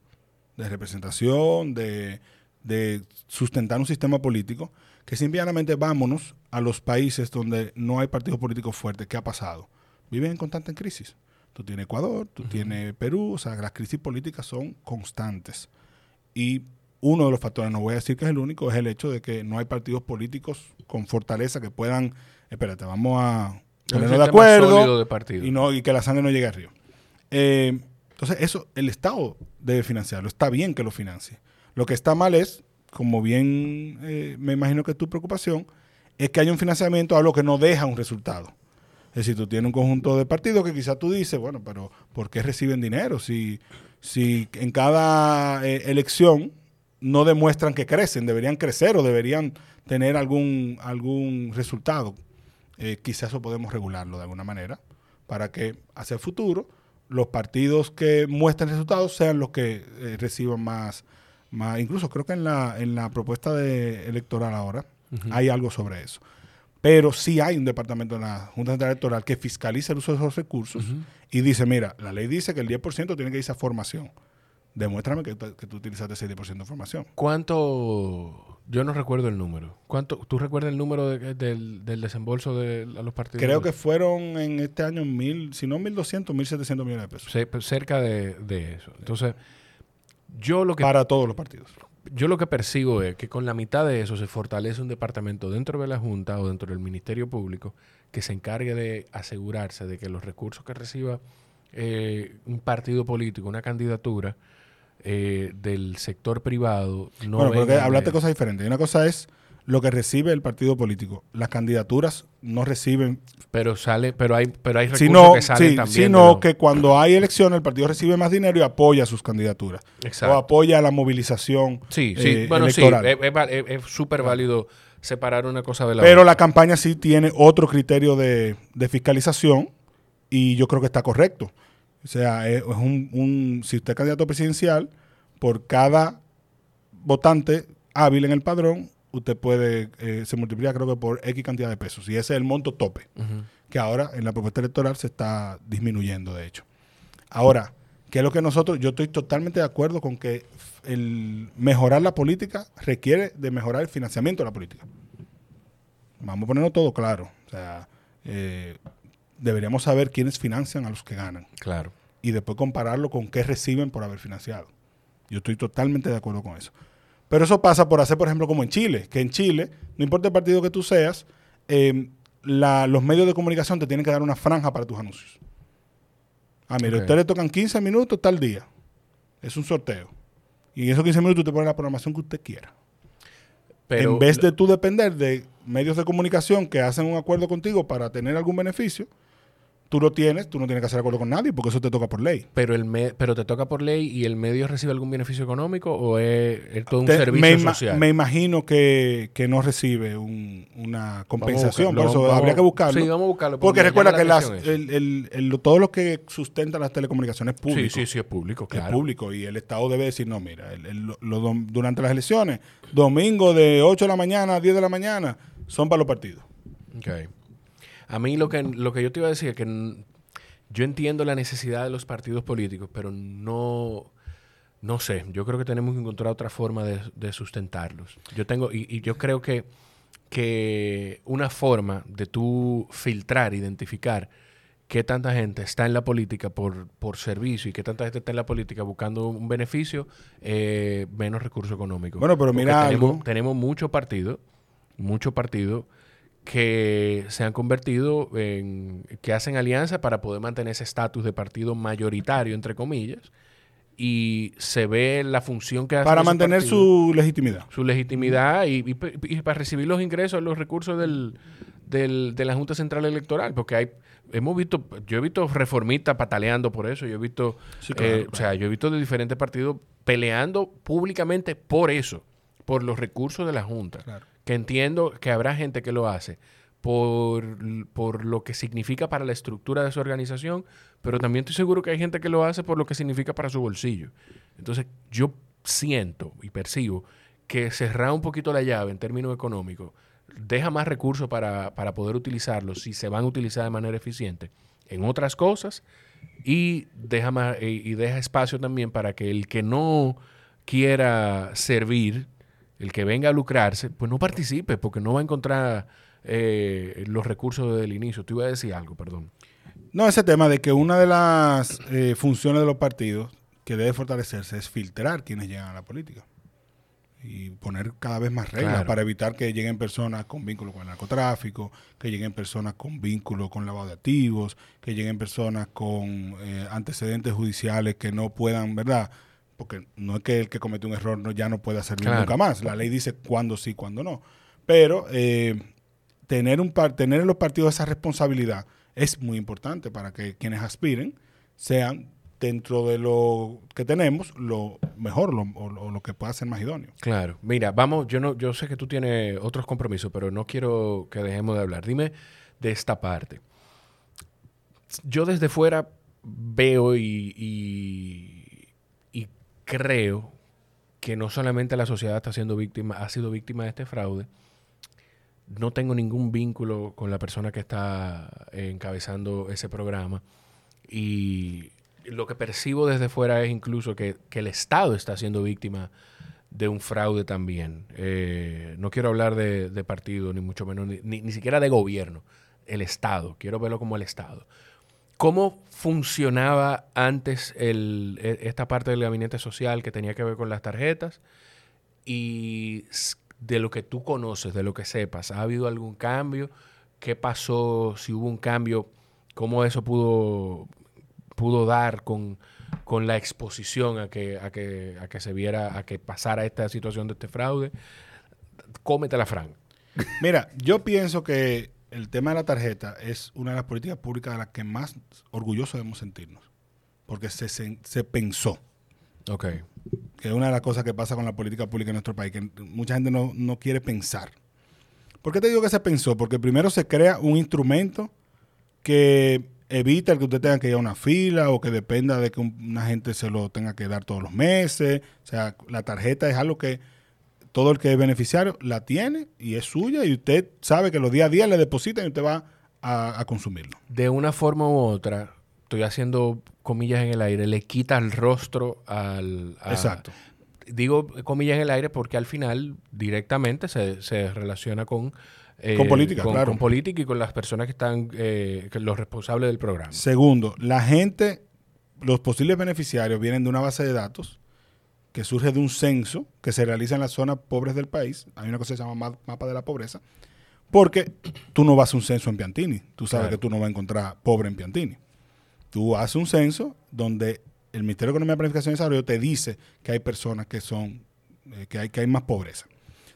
de representación, de, de sustentar un sistema político, que simplemente vámonos a los países donde no hay partidos políticos fuertes. ¿Qué ha pasado? Viven en constante crisis. Tú tienes Ecuador, tú tienes Perú, o sea, las crisis políticas son constantes. Y uno de los factores, no voy a decir que es el único, es el hecho de que no hay partidos políticos con fortaleza que puedan, espérate, vamos a ponernos de acuerdo de y, no, y que la sangre no llegue al río. Eh, entonces, eso el Estado debe financiarlo. Está bien que lo financie. Lo que está mal es, como bien eh, me imagino que es tu preocupación, es que haya un financiamiento a lo que no deja un resultado. Es decir, tú tienes un conjunto de partidos que quizás tú dices, bueno, pero ¿por qué reciben dinero? Si, si en cada eh, elección no demuestran que crecen, deberían crecer o deberían tener algún, algún resultado. Eh, quizás eso podemos regularlo de alguna manera para que hacia el futuro los partidos que muestren resultados sean los que eh, reciban más, más. Incluso creo que en la, en la propuesta de electoral ahora hay algo sobre eso. Pero sí hay un departamento en la Junta Central Electoral que fiscaliza el uso de esos recursos y dice, mira, la ley dice que el 10% tiene que irse a formación. Demuéstrame que, tú- que tú utilizaste ese 10% de formación. ¿Cuánto? Yo no recuerdo el número. ¿Cuánto? ¿Tú recuerdas el número de- del, del desembolso de a los partidos? Creo que fueron en este año mil, si no 1.200, 1.700 millones de pesos. Ce- cerca de, de eso. Entonces, yo lo que Para todos los partidos. yo lo que percibo es que con la mitad de eso se fortalece un departamento dentro de la Junta o dentro del Ministerio Público que se encargue de asegurarse de que los recursos que reciba eh, un partido político, una candidatura eh, del sector privado, no bueno, porque hablaste de cosas diferentes. Una cosa es lo que recibe el partido político. Las candidaturas no reciben, pero sale, pero hay, pero hay recursos sino, que salen sí, también. sino que cuando hay elecciones el partido recibe más dinero y apoya sus candidaturas. Exacto. O apoya la movilización Sí, sí, eh, bueno, sí, electoral. es, súper válido separar una cosa de la Pero otra. la campaña sí tiene otro criterio de, de fiscalización y yo creo que está correcto. O sea, es, es un, un- si usted es candidato presidencial, por cada votante hábil en el padrón, usted puede, eh, se multiplica creo que por X cantidad de pesos. Y ese es el monto tope, que ahora en la propuesta electoral se está disminuyendo, de hecho. Ahora, ¿qué es lo que nosotros, yo estoy totalmente de acuerdo con que el mejorar la política requiere de mejorar el financiamiento de la política. Vamos a ponerlo todo claro. O sea, eh, deberíamos saber quiénes financian a los que ganan Claro. y después compararlo con qué reciben por haber financiado. Yo estoy totalmente de acuerdo con eso. Pero eso pasa por hacer, por ejemplo, como en Chile, que en Chile, no importa el partido que tú seas, eh, la- los medios de comunicación te tienen que dar una franja para tus anuncios. Ah, mire, a Ok. usted le tocan 15 minutos tal día. Es un sorteo. Y en esos 15 minutos usted pone la programación que usted quiera. Pero en vez de tú depender de medios de comunicación que hacen un acuerdo contigo para tener algún beneficio, tú lo tienes, tú no tienes que hacer acuerdo con nadie porque eso te toca por ley. Pero, el me- pero te toca por ley y el medio recibe algún beneficio económico o es, es todo un Te- servicio me, social. me imagino que, que no recibe un- una compensación, por eso vamos- habría que buscarlo. Sí, vamos a buscarlo. porque recuerda que la las, el, el- el- todo lo que sustenta las telecomunicaciones es público. Sí, sí, sí, es público, claro. Es público y el Estado debe decir, no, mira, el- el- lo- durante las elecciones, domingo de 8 de la mañana a 10 de la mañana, son para los partidos. Ok. A mí lo que, lo que yo te iba a decir es que yo entiendo la necesidad de los partidos políticos, pero no, no sé. Yo creo que tenemos que encontrar otra forma de, de sustentarlos. Yo tengo, y, y yo creo que, que una forma de tú filtrar, identificar qué tanta gente está en la política por, por servicio y qué tanta gente está en la política buscando un beneficio, eh, menos recursos económicos. Bueno, pero mira tenemos, algo. tenemos muchos partidos, muchos partidos que se han convertido en, que hacen alianza para poder mantener ese estatus de partido mayoritario, entre comillas, y se ve la función que hace Para mantener su legitimidad. su legitimidad y, y pe- y para recibir los ingresos, los recursos del, del- de la Junta Central Electoral, porque hay hemos visto, yo he visto reformistas pataleando por eso, yo he visto, Sí, claro, eh, claro. o sea, yo he visto de diferentes partidos peleando públicamente por eso, por los recursos de la Junta, Claro. Que entiendo que habrá gente que lo hace por, por lo que significa para la estructura de su organización, pero también estoy seguro que hay gente que lo hace por lo que significa para su bolsillo. Entonces, yo siento y percibo que cerrar un poquito la llave en términos económicos deja más recursos para, para poder utilizarlos si se van a utilizar de manera eficiente en otras cosas y deja, más, y, y deja espacio también para que el que no quiera servir, el que venga a lucrarse, pues no participe porque no va a encontrar eh, los recursos desde el inicio. Tú ibas a decir algo, perdón. No, ese tema de que una de las eh, funciones de los partidos que debe fortalecerse es filtrar quienes llegan a la política y poner cada vez más reglas Claro. para evitar que lleguen personas con vínculo con el narcotráfico, que lleguen personas con vínculo con lavado de activos, que lleguen personas con eh, antecedentes judiciales que no puedan, ¿verdad? Porque no es que el que comete un error no, ya no puede hacerlo Claro. nunca más. La ley dice cuándo sí, cuándo no. Pero eh, tener, un par- tener en los partidos esa responsabilidad es muy importante para que quienes aspiren sean dentro de lo que tenemos lo mejor lo- o, lo- que pueda ser más idóneo. Claro. Mira, vamos, yo no, yo sé que tú tienes otros compromisos, pero no quiero que dejemos de hablar. Dime de esta parte. Yo desde fuera veo y creo que no solamente la sociedad está siendo víctima, ha sido víctima de este fraude. No tengo ningún vínculo con la persona que está encabezando ese programa. Y lo que percibo desde fuera es incluso que, el Estado está siendo víctima de un fraude también. Eh, no quiero hablar de, partido, ni mucho menos, ni- ni siquiera de gobierno. El Estado, quiero verlo como el Estado. ¿Cómo funcionaba antes el- e- esta parte del gabinete social que tenía que ver con las tarjetas? Y de lo que tú conoces, de lo que sepas, ¿ha habido algún cambio? ¿Qué pasó? Si hubo un cambio, ¿cómo eso pudo, pudo dar con, con la exposición a que, a, que, a que se viera, a que pasara esta situación de este fraude? Cómetela, Frank. Mira, yo pienso que el tema de la tarjeta es una de las políticas públicas de las que más orgullosos debemos sentirnos, porque se, se, se pensó. Ok. que es una de las cosas que pasa con la política pública en nuestro país, que mucha gente no, no quiere pensar. ¿Por qué te digo que se pensó? Porque primero se crea un instrumento que evita el que usted tenga que ir a una fila o que dependa de que un- una gente se lo tenga que dar todos los meses. O sea, la tarjeta es algo que todo el que es beneficiario la tiene y es suya y usted sabe que los días a día le depositan y usted va a, a consumirlo. de una forma u otra, estoy haciendo comillas en el aire, le quita el rostro al... a- Exacto. Digo comillas en el aire porque al final directamente se, se relaciona con... eh, Con política, con, claro. con política y con las personas que están, eh, los responsables del programa. Segundo, la gente, los posibles beneficiarios vienen de una base de datos que surge de un censo que se realiza en las zonas pobres del país. Hay una cosa que se llama ma- mapa de la pobreza. Porque tú no vas a un censo en Piantini. Tú sabes Claro. que tú no vas a encontrar pobre en Piantini. Tú haces un censo donde el Ministerio de Economía, Planificación y Desarrollo te dice que hay personas que son, eh, que, hay, que hay más pobreza.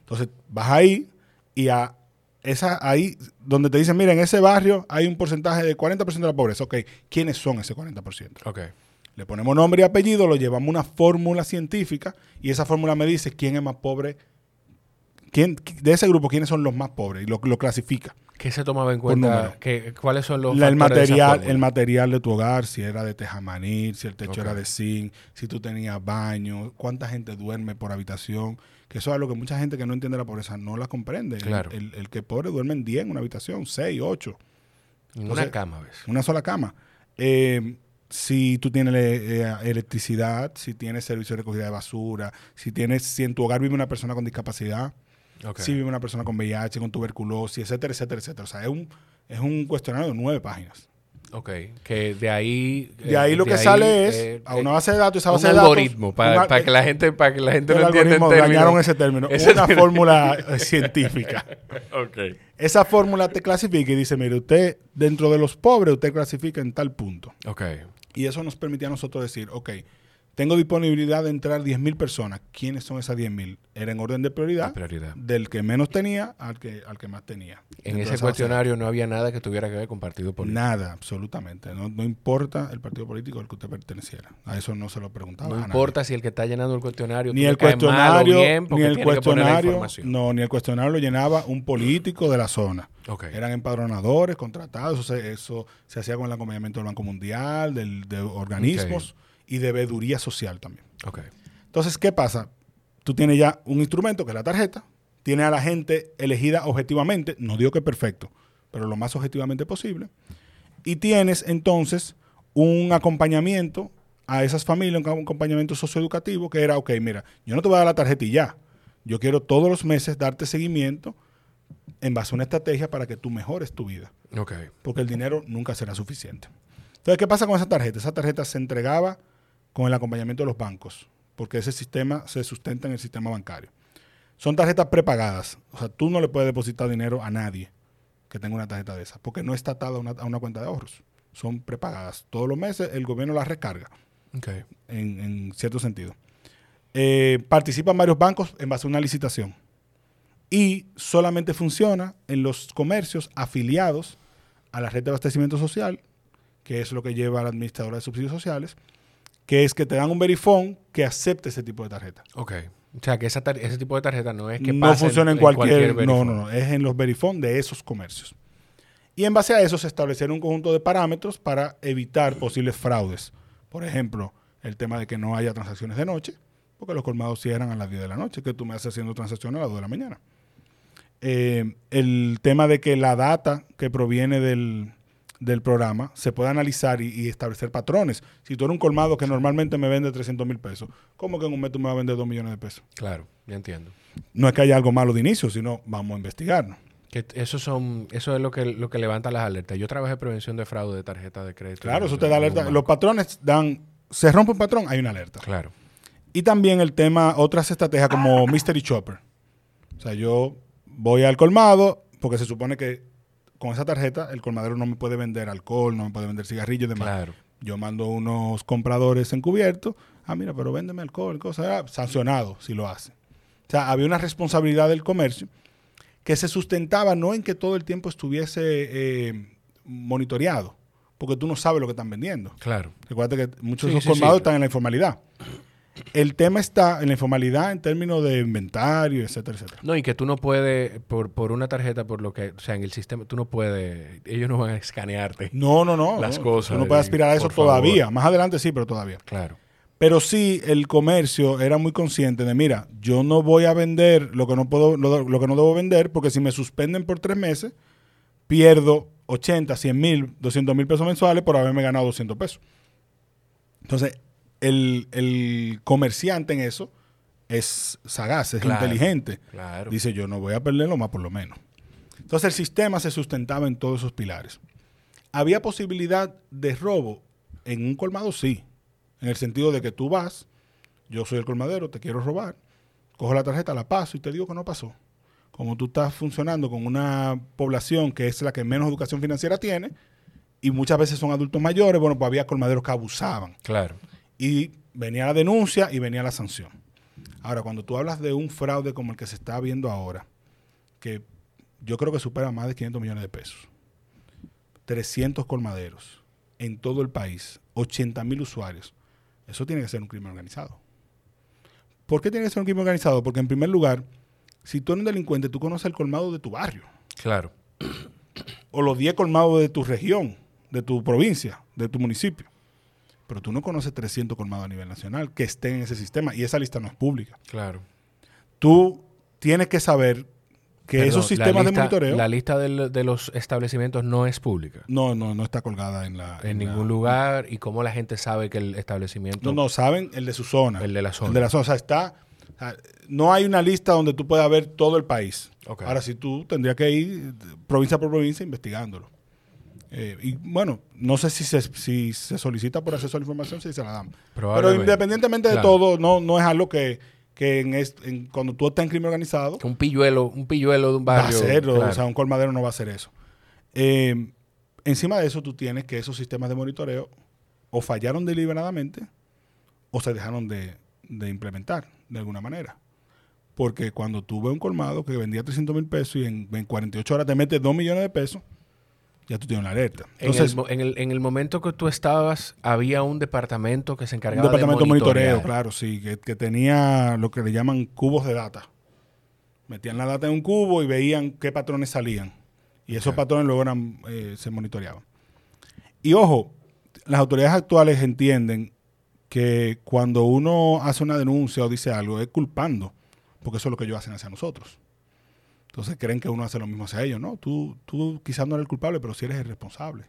Entonces, vas ahí y a esa, ahí donde te dicen, mira, en ese barrio hay un porcentaje de 40% de la pobreza. Ok, ¿quiénes son ese 40%? Ok. Le ponemos nombre y apellido, lo llevamos a una fórmula científica y esa fórmula me dice quién es más pobre, quién, de ese grupo, quiénes son los más pobres y lo, lo clasifica. ¿Qué se tomaba en cuenta? ¿Qué- ¿Cuáles son los La- el, de material, fórmula? el material de tu hogar, si era de tejamaní, si el techo era de zinc, si tú tenías baño, cuánta gente duerme por habitación, que eso es algo que mucha gente que no entiende la pobreza no la comprende. El- Claro. El, el que es pobre duerme en 10 en una habitación, 6, 8. En Entonces- una cama, ¿ves? una sola cama. Eh, si tú tienes eh, electricidad, si tienes servicio de recogida de basura, si tienes, si en tu hogar vive una persona con discapacidad, si vive una persona con VIH, con tuberculosis, etcétera, etcétera, etcétera. O sea, es un, es un cuestionario de nueve páginas. Ok. Que de ahí... De ahí eh, lo que ahí, sale es eh, a una eh, base de datos, esa un base de datos. algoritmo para, un para que la gente, para que la gente el no entienda el término. dañaron ese término. Ese una término. fórmula (laughs) científica. Ok. Esa fórmula te clasifica y dice, mire, usted dentro de los pobres, usted clasifica en tal punto. Ok. Y eso nos permitía a nosotros decir, ok, tengo disponibilidad de entrar 10.000 personas. ¿Quiénes son esas 10.000? Era en orden de prioridad, del que menos tenía al que, al que más tenía. En ese cuestionario no había nada que tuviera que ver con partido político. Nada, absolutamente. No, no importa el partido político al que usted perteneciera. A eso no se lo preguntaba. No a nadie. importa si el que está llenando el cuestionario Ni el cuestionario, bien, ni el cuestionario, información. no, ni el cuestionario lo llenaba un político de la zona. Ok. Eran empadronadores, contratados, eso se, eso se hacía con el acompañamiento del Banco Mundial, del, de organismos y de veeduría social también. Ok. Entonces, ¿qué pasa? Tú tienes ya un instrumento que es la tarjeta, tienes a la gente elegida objetivamente, no digo que perfecto, pero lo más objetivamente posible, y tienes entonces un acompañamiento a esas familias, un acompañamiento socioeducativo que era, ok, mira, yo no te voy a dar la tarjeta y ya, yo quiero todos los meses darte seguimiento en base a una estrategia para que tú mejores tu vida Ok. porque el dinero nunca será suficiente. Entonces, ¿qué pasa con esa tarjeta? Esa tarjeta se entregaba con el acompañamiento de los bancos, porque ese sistema se sustenta en el sistema bancario. Son tarjetas prepagadas, o sea, tú no le puedes depositar dinero a nadie que tenga una tarjeta de esa, porque no está atada a una, a una cuenta de ahorros. Son prepagadas. Todos los meses el gobierno las recarga, Ok. en, en cierto sentido. Eh, participan varios bancos en base a una licitación y solamente funciona en los comercios afiliados a la red de abastecimiento social, que es lo que lleva la administradora de subsidios sociales, que es que te dan un verifón que acepte ese tipo de tarjeta. Ok. O sea, que esa ese tipo de tarjeta no es que no funciona en, cualquier, no, verifone. no, no, es en los verifón de esos comercios. Y en base a eso se establecieron un conjunto de parámetros para evitar posibles fraudes. Por ejemplo, el tema de que no haya transacciones de noche, porque los colmados cierran a las 10 de la noche, que tú me haces haciendo transacciones a las 2 de la mañana. Eh, el tema de que la data que proviene del, del programa se pueda analizar y, y establecer patrones. Si tú eres un colmado que normalmente me vende 300 mil pesos, ¿cómo que en un mes tú me vas a vender 2 millones de pesos? Claro, ya entiendo. No es que haya algo malo de inicio, sino vamos a investigarlo. Que eso son, eso es lo que, lo que levanta las alertas. Yo trabajé prevención de fraude de tarjeta de crédito. Claro, eso te da alerta. Los patrones dan, se rompe un patrón, hay una alerta. Claro. Y también el tema, otras estrategias como Mystery Shopper. O sea, yo voy al colmado porque se supone que con esa tarjeta el colmadero no me puede vender alcohol, no me puede vender cigarrillos demás. Claro. Yo mando unos compradores encubiertos. Ah, mira, pero véndeme alcohol, cosas. Ah, sancionado si lo hace. O sea, había una responsabilidad del comercio que se sustentaba no en que todo el tiempo estuviese eh, monitoreado, porque tú no sabes lo que están vendiendo. Claro. Recuerda que muchos Sí, de esos sí, colmados sí. están en la informalidad. El tema está en la informalidad en términos de inventario, etcétera, etcétera. No, y que tú no puedes, por, por una tarjeta, por lo que, o sea, en el sistema, tú no puedes, ellos no van a escanearte. No, no, no. Las no. cosas, Tú no puedes aspirar a eso favor. todavía. Más adelante sí, pero todavía. Claro. Pero sí, el comercio era muy consciente de, mira, yo no voy a vender lo que no puedo, lo, lo que no debo vender, porque si me suspenden por tres meses, pierdo 80, 100 mil, 200 mil pesos mensuales por haberme ganado 200 pesos. Entonces, el, el comerciante en eso es sagaz, es Claro. inteligente. Claro. Dice, yo no voy a perderlo más por lo menos. Entonces, el sistema se sustentaba en todos esos pilares. ¿Había posibilidad de robo? En un colmado sí. En el sentido de que tú vas, yo soy el colmadero, te quiero robar, cojo la tarjeta, la paso y te digo que no pasó. como tú estás funcionando con una población que es la que menos educación financiera tiene, y muchas veces son adultos mayores, bueno, pues había colmaderos que abusaban. Claro. Y venía la denuncia y venía la sanción. Ahora, cuando tú hablas de un fraude como el que se está viendo ahora, que yo creo que supera más de 500 millones de pesos, 300 colmaderos en todo el país, 80 mil usuarios, eso tiene que ser un crimen organizado. ¿Por qué tiene que ser un crimen organizado? Porque en primer lugar, si tú eres un delincuente, tú conoces el colmado de tu barrio. Claro. O los 10 colmados de tu región, de tu provincia, de tu municipio. Pero tú no conoces 300 colmados a nivel nacional que estén en ese sistema y esa lista no es pública. Claro. Tú tienes que saber que Perdón, esos sistemas de monitoreo La lista de los establecimientos no es pública. no, no, no está colgada en la... En ningún lugar. ¿Y cómo la gente sabe que el establecimiento... No, no, saben el de su zona. El de la zona. El de la zona. O sea, está... o sea, no hay una lista donde tú puedas ver todo el país. Ok. Ahora sí tú tendrías que ir provincia por provincia investigándolo. Eh, y bueno, no sé si se, si se solicita por acceso a la información, si se la dan. Pero independientemente de Claro. todo, no, no es algo que, que en cuando tú estás en crimen organizado, Que un pilluelo, un pilluelo de un va a barrio... hacerlo. claro. O sea, un colmadero no va a hacer eso. Eh, encima de eso, tú tienes que esos sistemas de monitoreo o fallaron deliberadamente o se dejaron de, de implementar de alguna manera. Porque cuando tú ves un colmado que vendía 300 mil pesos y en, en 48 horas te metes 2 millones de pesos, ya tú tienes una alerta. En, Entonces, el, en, el, en el momento que tú estabas, había un departamento que se un encargaba departamento de de monitoreo, claro, sí, que, que tenía lo que le llaman cubos de data. Metían la data en un cubo y veían qué patrones salían. Y esos patrones luego eran, eh, se monitoreaban. Y ojo, las autoridades actuales entienden que cuando uno hace una denuncia o dice algo es culpando, porque eso es lo que ellos hacen hacia nosotros. Entonces creen que uno hace lo mismo hacia ellos. No, tú, tú quizás no eres el culpable, pero sí eres el responsable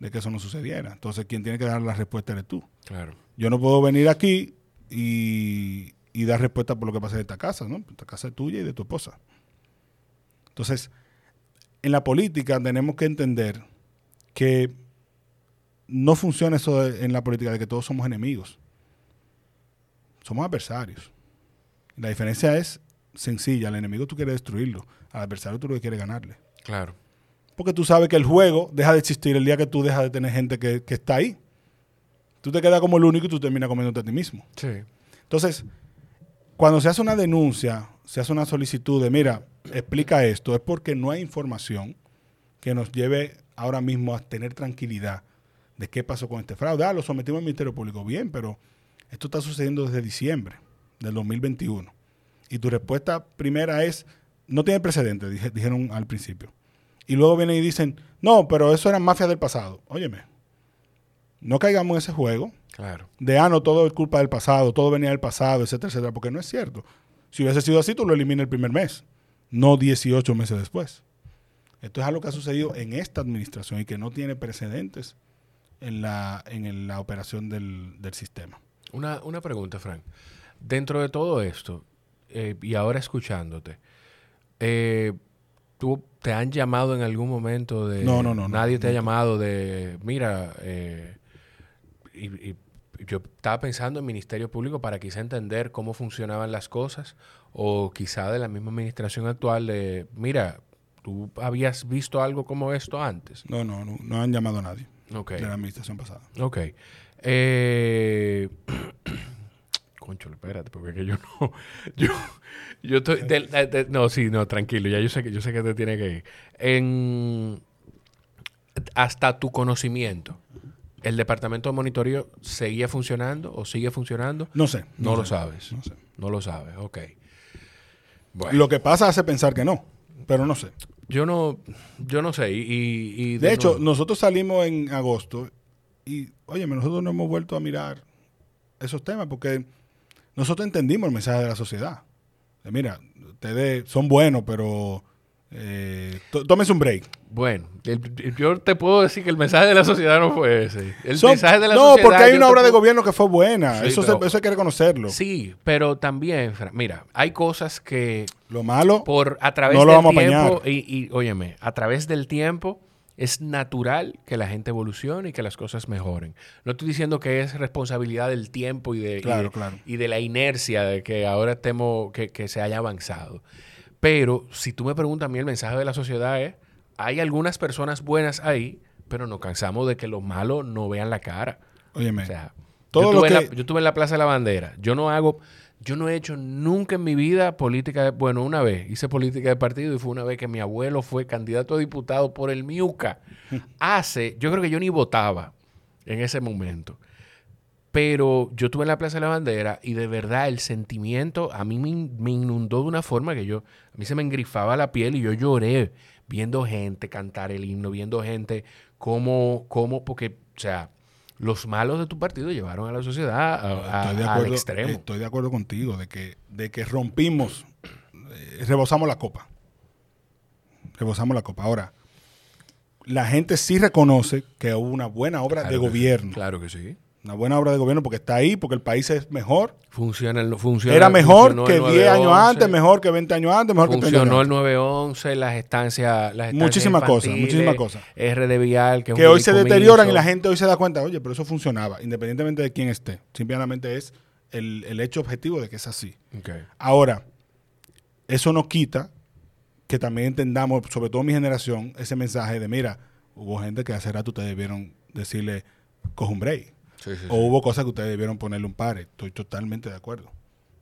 de que eso no sucediera. Entonces quien tiene que dar la respuesta eres tú. Claro. Yo no puedo venir aquí y, y dar respuesta por lo que pasa en esta casa, ¿no? Esta casa es tuya y de tu esposa. Entonces, en la política tenemos que entender que no funciona eso de- en la política de que todos somos enemigos. Somos adversarios. La diferencia es sencilla. Al enemigo tú quieres destruirlo. Al adversario tú lo que quieres ganarle. Claro. Porque tú sabes que el juego deja de existir el día que tú dejas de tener gente que, que está ahí. Tú te quedas como el único y tú terminas comiéndote a ti mismo. Sí. Entonces, cuando se hace una denuncia, se hace una solicitud de, mira, explica esto, es porque no hay información que nos lleve ahora mismo a tener tranquilidad de qué pasó con este fraude. Ah, lo sometimos al Ministerio Público. Bien, pero esto está sucediendo desde diciembre del 2021. Y tu respuesta primera es, no tiene precedente, dije- dijeron al principio. Y luego vienen y dicen, no, pero eso eran mafias del pasado. Óyeme, no caigamos en ese juego Claro. de, ah, no, todo es culpa del pasado, todo venía del pasado, etcétera, etcétera, porque no es cierto. Si hubiese sido así, tú lo eliminas el primer mes, no 18 meses después. Esto es algo que ha sucedido en esta administración y que no tiene precedentes en la, en la operación del, del sistema. Una, una pregunta, Frank. Dentro de todo esto, eh, y ahora escuchándote, eh, ¿tú te han llamado en algún momento de... No, no, no, no, Nadie te ha llamado de, mira, eh, y, y yo estaba pensando en Ministerio Público para quizá entender cómo funcionaban las cosas, o quizá de la misma administración actual de, mira, ¿tú habías visto algo como esto antes? No, no, no, no han llamado a nadie de la administración pasada. Ok. Eh, espérate, porque es que yo no. (laughs) Yo, yo estoy. del- de- de- no, sí, no, tranquilo. Ya yo sé que yo sé que te tiene que ir. En, hasta tu conocimiento, ¿el departamento de monitoreo seguía funcionando o sigue funcionando? No sé. No, lo sé, sabes. No sé. No lo sabes, ok. Bueno, Lo que pasa hace pensar que no, pero no sé. yo no, yo no sé. Y, y- y De hecho, nuevo- nosotros salimos en agosto y, oye, nosotros no hemos vuelto a mirar esos temas porque nosotros entendimos el mensaje de la sociedad. Mira, ustedes son buenos, pero eh, tó- tómense un break. Bueno, el- el- yo te puedo decir que el mensaje de la sociedad no fue ese. El Son- mensaje de la no, sociedad. porque hay una obra de gobierno que fue buena. Sí, eso, se- eso hay que reconocerlo. Sí, pero también, mira, hay cosas que Lo malo, por a través No lo del vamos a tiempo apañar. y, y, óyeme, a través del tiempo es natural que la gente evolucione y que las cosas mejoren. No estoy diciendo que es responsabilidad del tiempo y de, y Claro, de- claro. y de la inercia de que ahora estemos, que, que se haya avanzado. Pero si tú me preguntas a mí, el mensaje de la sociedad es, hay algunas personas buenas ahí, pero nos cansamos de que los malos no vean la cara. Óyeme, O sea, Todo yo, lo estuve en la, yo estuve en la Plaza de la Bandera. Yo no hago, yo no he hecho nunca en mi vida política. de- bueno, una vez hice política de partido y fue una vez que mi abuelo fue candidato a diputado por el Miuca. (laughs) Hace, yo creo que yo ni votaba en ese momento. Pero yo estuve en la Plaza de la Bandera y de verdad el sentimiento a mí me, me inundó de una forma que yo, a mí se me engrifaba la piel y yo lloré viendo gente cantar el himno, viendo gente cómo, cómo porque, o sea, los malos de tu partido llevaron a la sociedad a- a- estoy de al acuerdo, extremo. estoy de acuerdo contigo de que, de que rompimos, eh, rebosamos la copa. Rebosamos la copa. Ahora, la gente sí reconoce que hubo una buena obra Claro de sí, gobierno. claro que sí. Una buena obra de gobierno porque está ahí, porque el país es mejor. Funciona, el- funciona Era mejor funcionó que el 10 años 911, antes, mejor que 20 años antes, mejor que 30 Funcionó años el 911, las estancias, las estancias Muchísimas cosas, muchísimas cosas. R de Vial, que, que hoy se deterioran y la gente hoy se da cuenta, oye, pero eso funcionaba, independientemente de quién esté. Simplemente es el, el hecho objetivo de que es así. Ahora, eso no quita que también entendamos, sobre todo mi generación, ese mensaje de, mira, hubo gente que hace rato ustedes debieron decirle, coge un break. Sí, sí, O hubo cosas que ustedes debieron ponerle un pare. Estoy totalmente de acuerdo.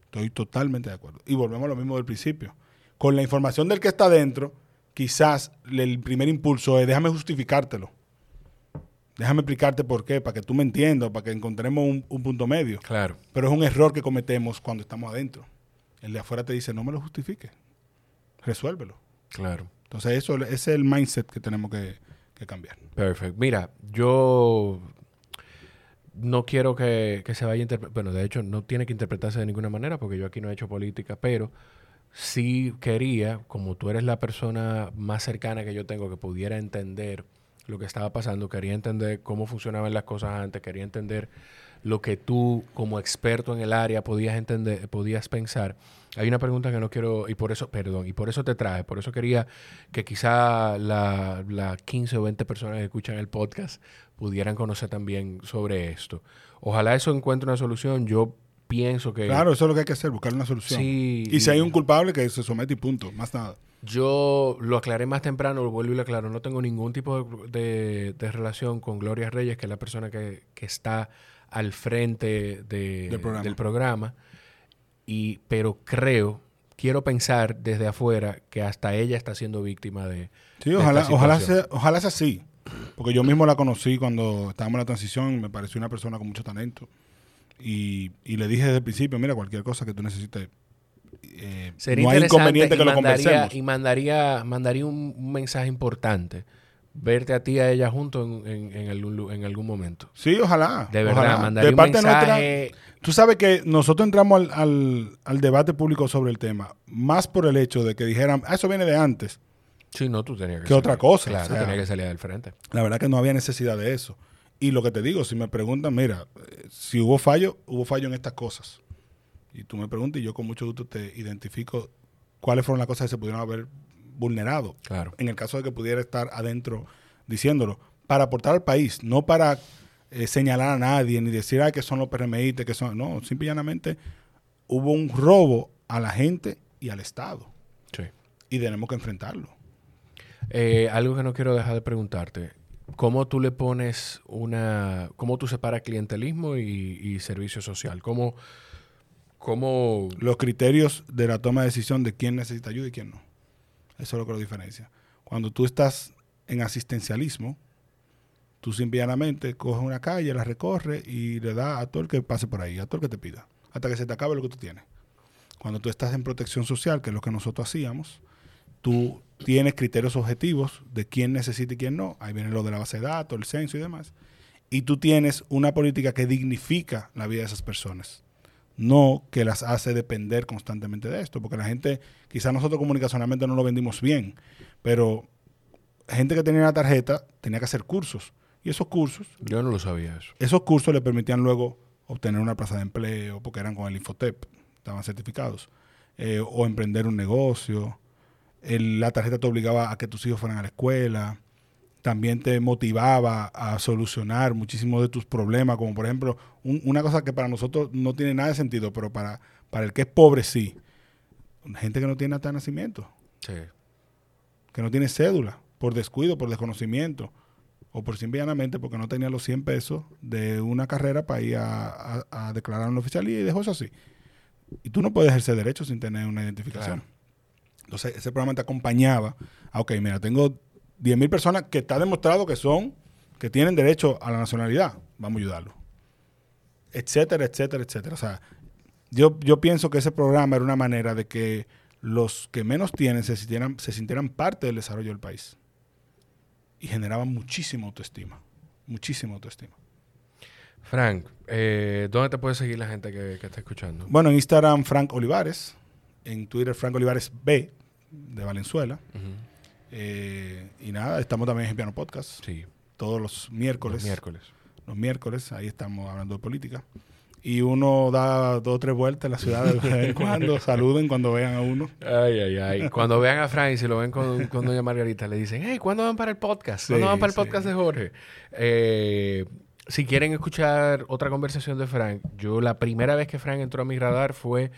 Estoy totalmente de acuerdo. Y volvemos a lo mismo del principio. Con la información del que está dentro, quizás el primer impulso es déjame justificártelo. Déjame explicarte por qué, para que tú me entiendas, para que encontremos un, un punto medio. Claro. Pero es un error que cometemos cuando estamos adentro. El de afuera te dice, no me lo justifique. Resuélvelo. Claro. Entonces, eso ese es el mindset que tenemos que, que cambiar. Perfecto. Mira, yo no quiero que, que se vaya a interpretar. Bueno, de hecho, no tiene que interpretarse de ninguna manera porque yo aquí no he hecho política, pero sí quería, como tú eres la persona más cercana que yo tengo que pudiera entender lo que estaba pasando, quería entender cómo funcionaban las cosas antes, quería entender lo que tú como experto en el área podías entender, podías pensar. Hay una pregunta que no quiero, y por eso, perdón, y por eso te traje, por eso quería que quizá las la 15 o 20 personas que escuchan el podcast pudieran conocer también sobre esto. Ojalá eso encuentre una solución. Yo pienso que... Claro, eso es lo que hay que hacer, buscar una solución. Sí, y si hay un culpable, que se somete y punto. Más nada. Yo lo aclaré más temprano, lo vuelvo y lo aclaro. No tengo ningún tipo de, de- de relación con Gloria Reyes, que es la persona que, que está al frente de- Del programa. del programa. Y, pero creo, quiero pensar desde afuera que hasta ella está siendo víctima de. Sí, ojalá, esta ojalá, sea, ojalá sea así. Porque yo mismo la conocí cuando estábamos en la transición, me pareció una persona con mucho talento. Y, y le dije desde el principio, mira, cualquier cosa que tú necesites, eh, Sería no hay inconveniente y que lo conversemos. y mandaría, mandaría un, mensaje importante. Verte a ti y a ella juntos en, en- en algún, lu- en algún momento. Sí, ojalá. De verdad, ojalá. mandaría De un parte mensaje. nuestra, tú sabes que nosotros entramos al, al- al debate público sobre el tema, más por el hecho de que dijeran, ah, eso viene de antes. Sí, no, tú tenías que ¿Qué otra cosa? Claro, O sea, tenías que salir del frente. La verdad que no había necesidad de eso. Y lo que te digo, si me preguntan, mira, eh, si hubo fallo, hubo fallo en estas cosas. Y tú me preguntas y yo con mucho gusto te identifico cuáles fueron las cosas que se pudieron haber vulnerado. Claro. En el caso de que pudiera estar adentro diciéndolo. Para aportar al país, no para eh, señalar a nadie ni decir "Ay, que son los PRMistas, que son. No, simple y llanamente hubo un robo a la gente y al Estado. Sí. Y tenemos que enfrentarlo. Eh, algo que no quiero dejar de preguntarte. ¿Cómo tú le pones una... ¿Cómo tú separas clientelismo y, servicio social? ¿Cómo... cómo los criterios de la toma de decisión de quién necesita ayuda y quién no. Eso es lo que lo diferencia. Cuando tú estás en asistencialismo, tú simplemente coges una calle, la recorres y le das a todo el que pase por ahí, a todo el que te pida, hasta que se te acabe lo que tú tienes. Cuando tú estás en protección social, que es lo que nosotros hacíamos, tú tienes criterios objetivos de quién necesita y quién no. Ahí viene lo de la base de datos, el censo y demás. Y tú tienes una política que dignifica la vida de esas personas no que las hace depender constantemente de esto, porque la gente, quizás nosotros comunicacionalmente no lo vendimos bien, pero gente que tenía una tarjeta tenía que hacer cursos, y esos cursos, Yo no lo sabía eso. esos cursos le permitían luego obtener una plaza de empleo, porque eran con el Infotep, estaban certificados, eh, o emprender un negocio, El- la tarjeta te obligaba a que tus hijos fueran a la escuela, también te motivaba a solucionar muchísimos de tus problemas, como por ejemplo, un- una cosa que para nosotros no tiene nada de sentido, pero para, para el que es pobre sí. gente que no tiene hasta nacimiento, Sí. que no tiene cédula, por descuido, por desconocimiento, o por simplemente porque no tenía los 100 pesos de una carrera para ir a, a- a declarar una oficialía y dejó eso así. Y tú no puedes ejercer derechos sin tener una identificación. Claro. Entonces, ese programa te acompañaba. a, ok, mira, tengo 10.000 personas que está demostrado que son, que tienen derecho a la nacionalidad. Vamos a ayudarlos. Etcétera, etcétera, etcétera. O sea, yo, yo pienso que ese programa era una manera de que los que menos tienen se sintieran, se sintieran parte del desarrollo del país. Y generaba muchísima autoestima. Muchísima autoestima. Frank, eh, ¿dónde te puede seguir la gente que, que está escuchando? Bueno, en Instagram, Frank Olivares. En Twitter, Frank Olivares B, de Valenzuela. Eh, y nada, estamos también en Piano Podcast. Sí, Todos los miércoles. los miércoles. los miércoles, ahí estamos hablando de política. Y uno da dos o tres vueltas en la ciudad de vez en cuando, (laughs) saluden cuando vean a uno. Ay, ay, ay. Cuando vean a Frank y si lo ven con, con Doña Margarita, le dicen, hey, ¿cuándo van para el podcast? ¿Cuándo Sí, van para el sí. podcast de Jorge? Eh, si quieren escuchar otra conversación de Frank, yo la primera vez que Frank entró a mi radar fue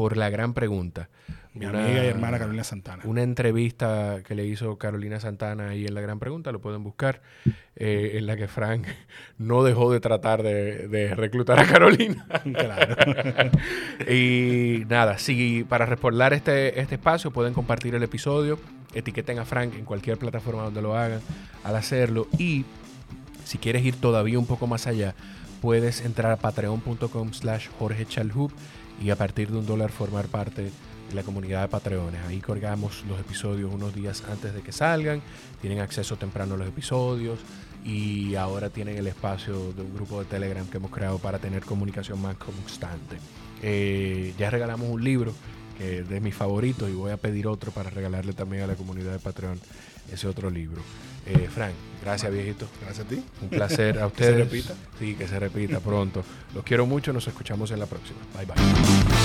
por la gran pregunta. Mi Una- amiga y hermana Carolina Santana. Una entrevista que le hizo Carolina Santana ahí en La Gran Pregunta, lo pueden buscar, eh, en la que Frank (laughs) no dejó de tratar de, de reclutar a Carolina. (laughs) Claro. (laughs) y nada, si para respaldar este, este espacio pueden compartir el episodio, etiqueten a Frank en cualquier plataforma donde lo hagan al hacerlo y si quieres ir todavía un poco más allá, puedes entrar a patreon.com slash Jorge Chalhub y a partir de un dólar formar parte de la comunidad de Patreones. Ahí colgamos los episodios unos días antes de que salgan, tienen acceso temprano a los episodios y ahora tienen el espacio de un grupo de Telegram que hemos creado para tener comunicación más constante. Eh, ya regalamos un libro que es de mis favoritos y voy a pedir otro para regalarle también a la comunidad de Patreon ese otro libro. Eh, Frank, gracias viejito. Gracias a ti. Un placer a (laughs) se ustedes. repita. Sí, que se repita pronto. Los quiero mucho. Nos escuchamos en la próxima. Bye bye.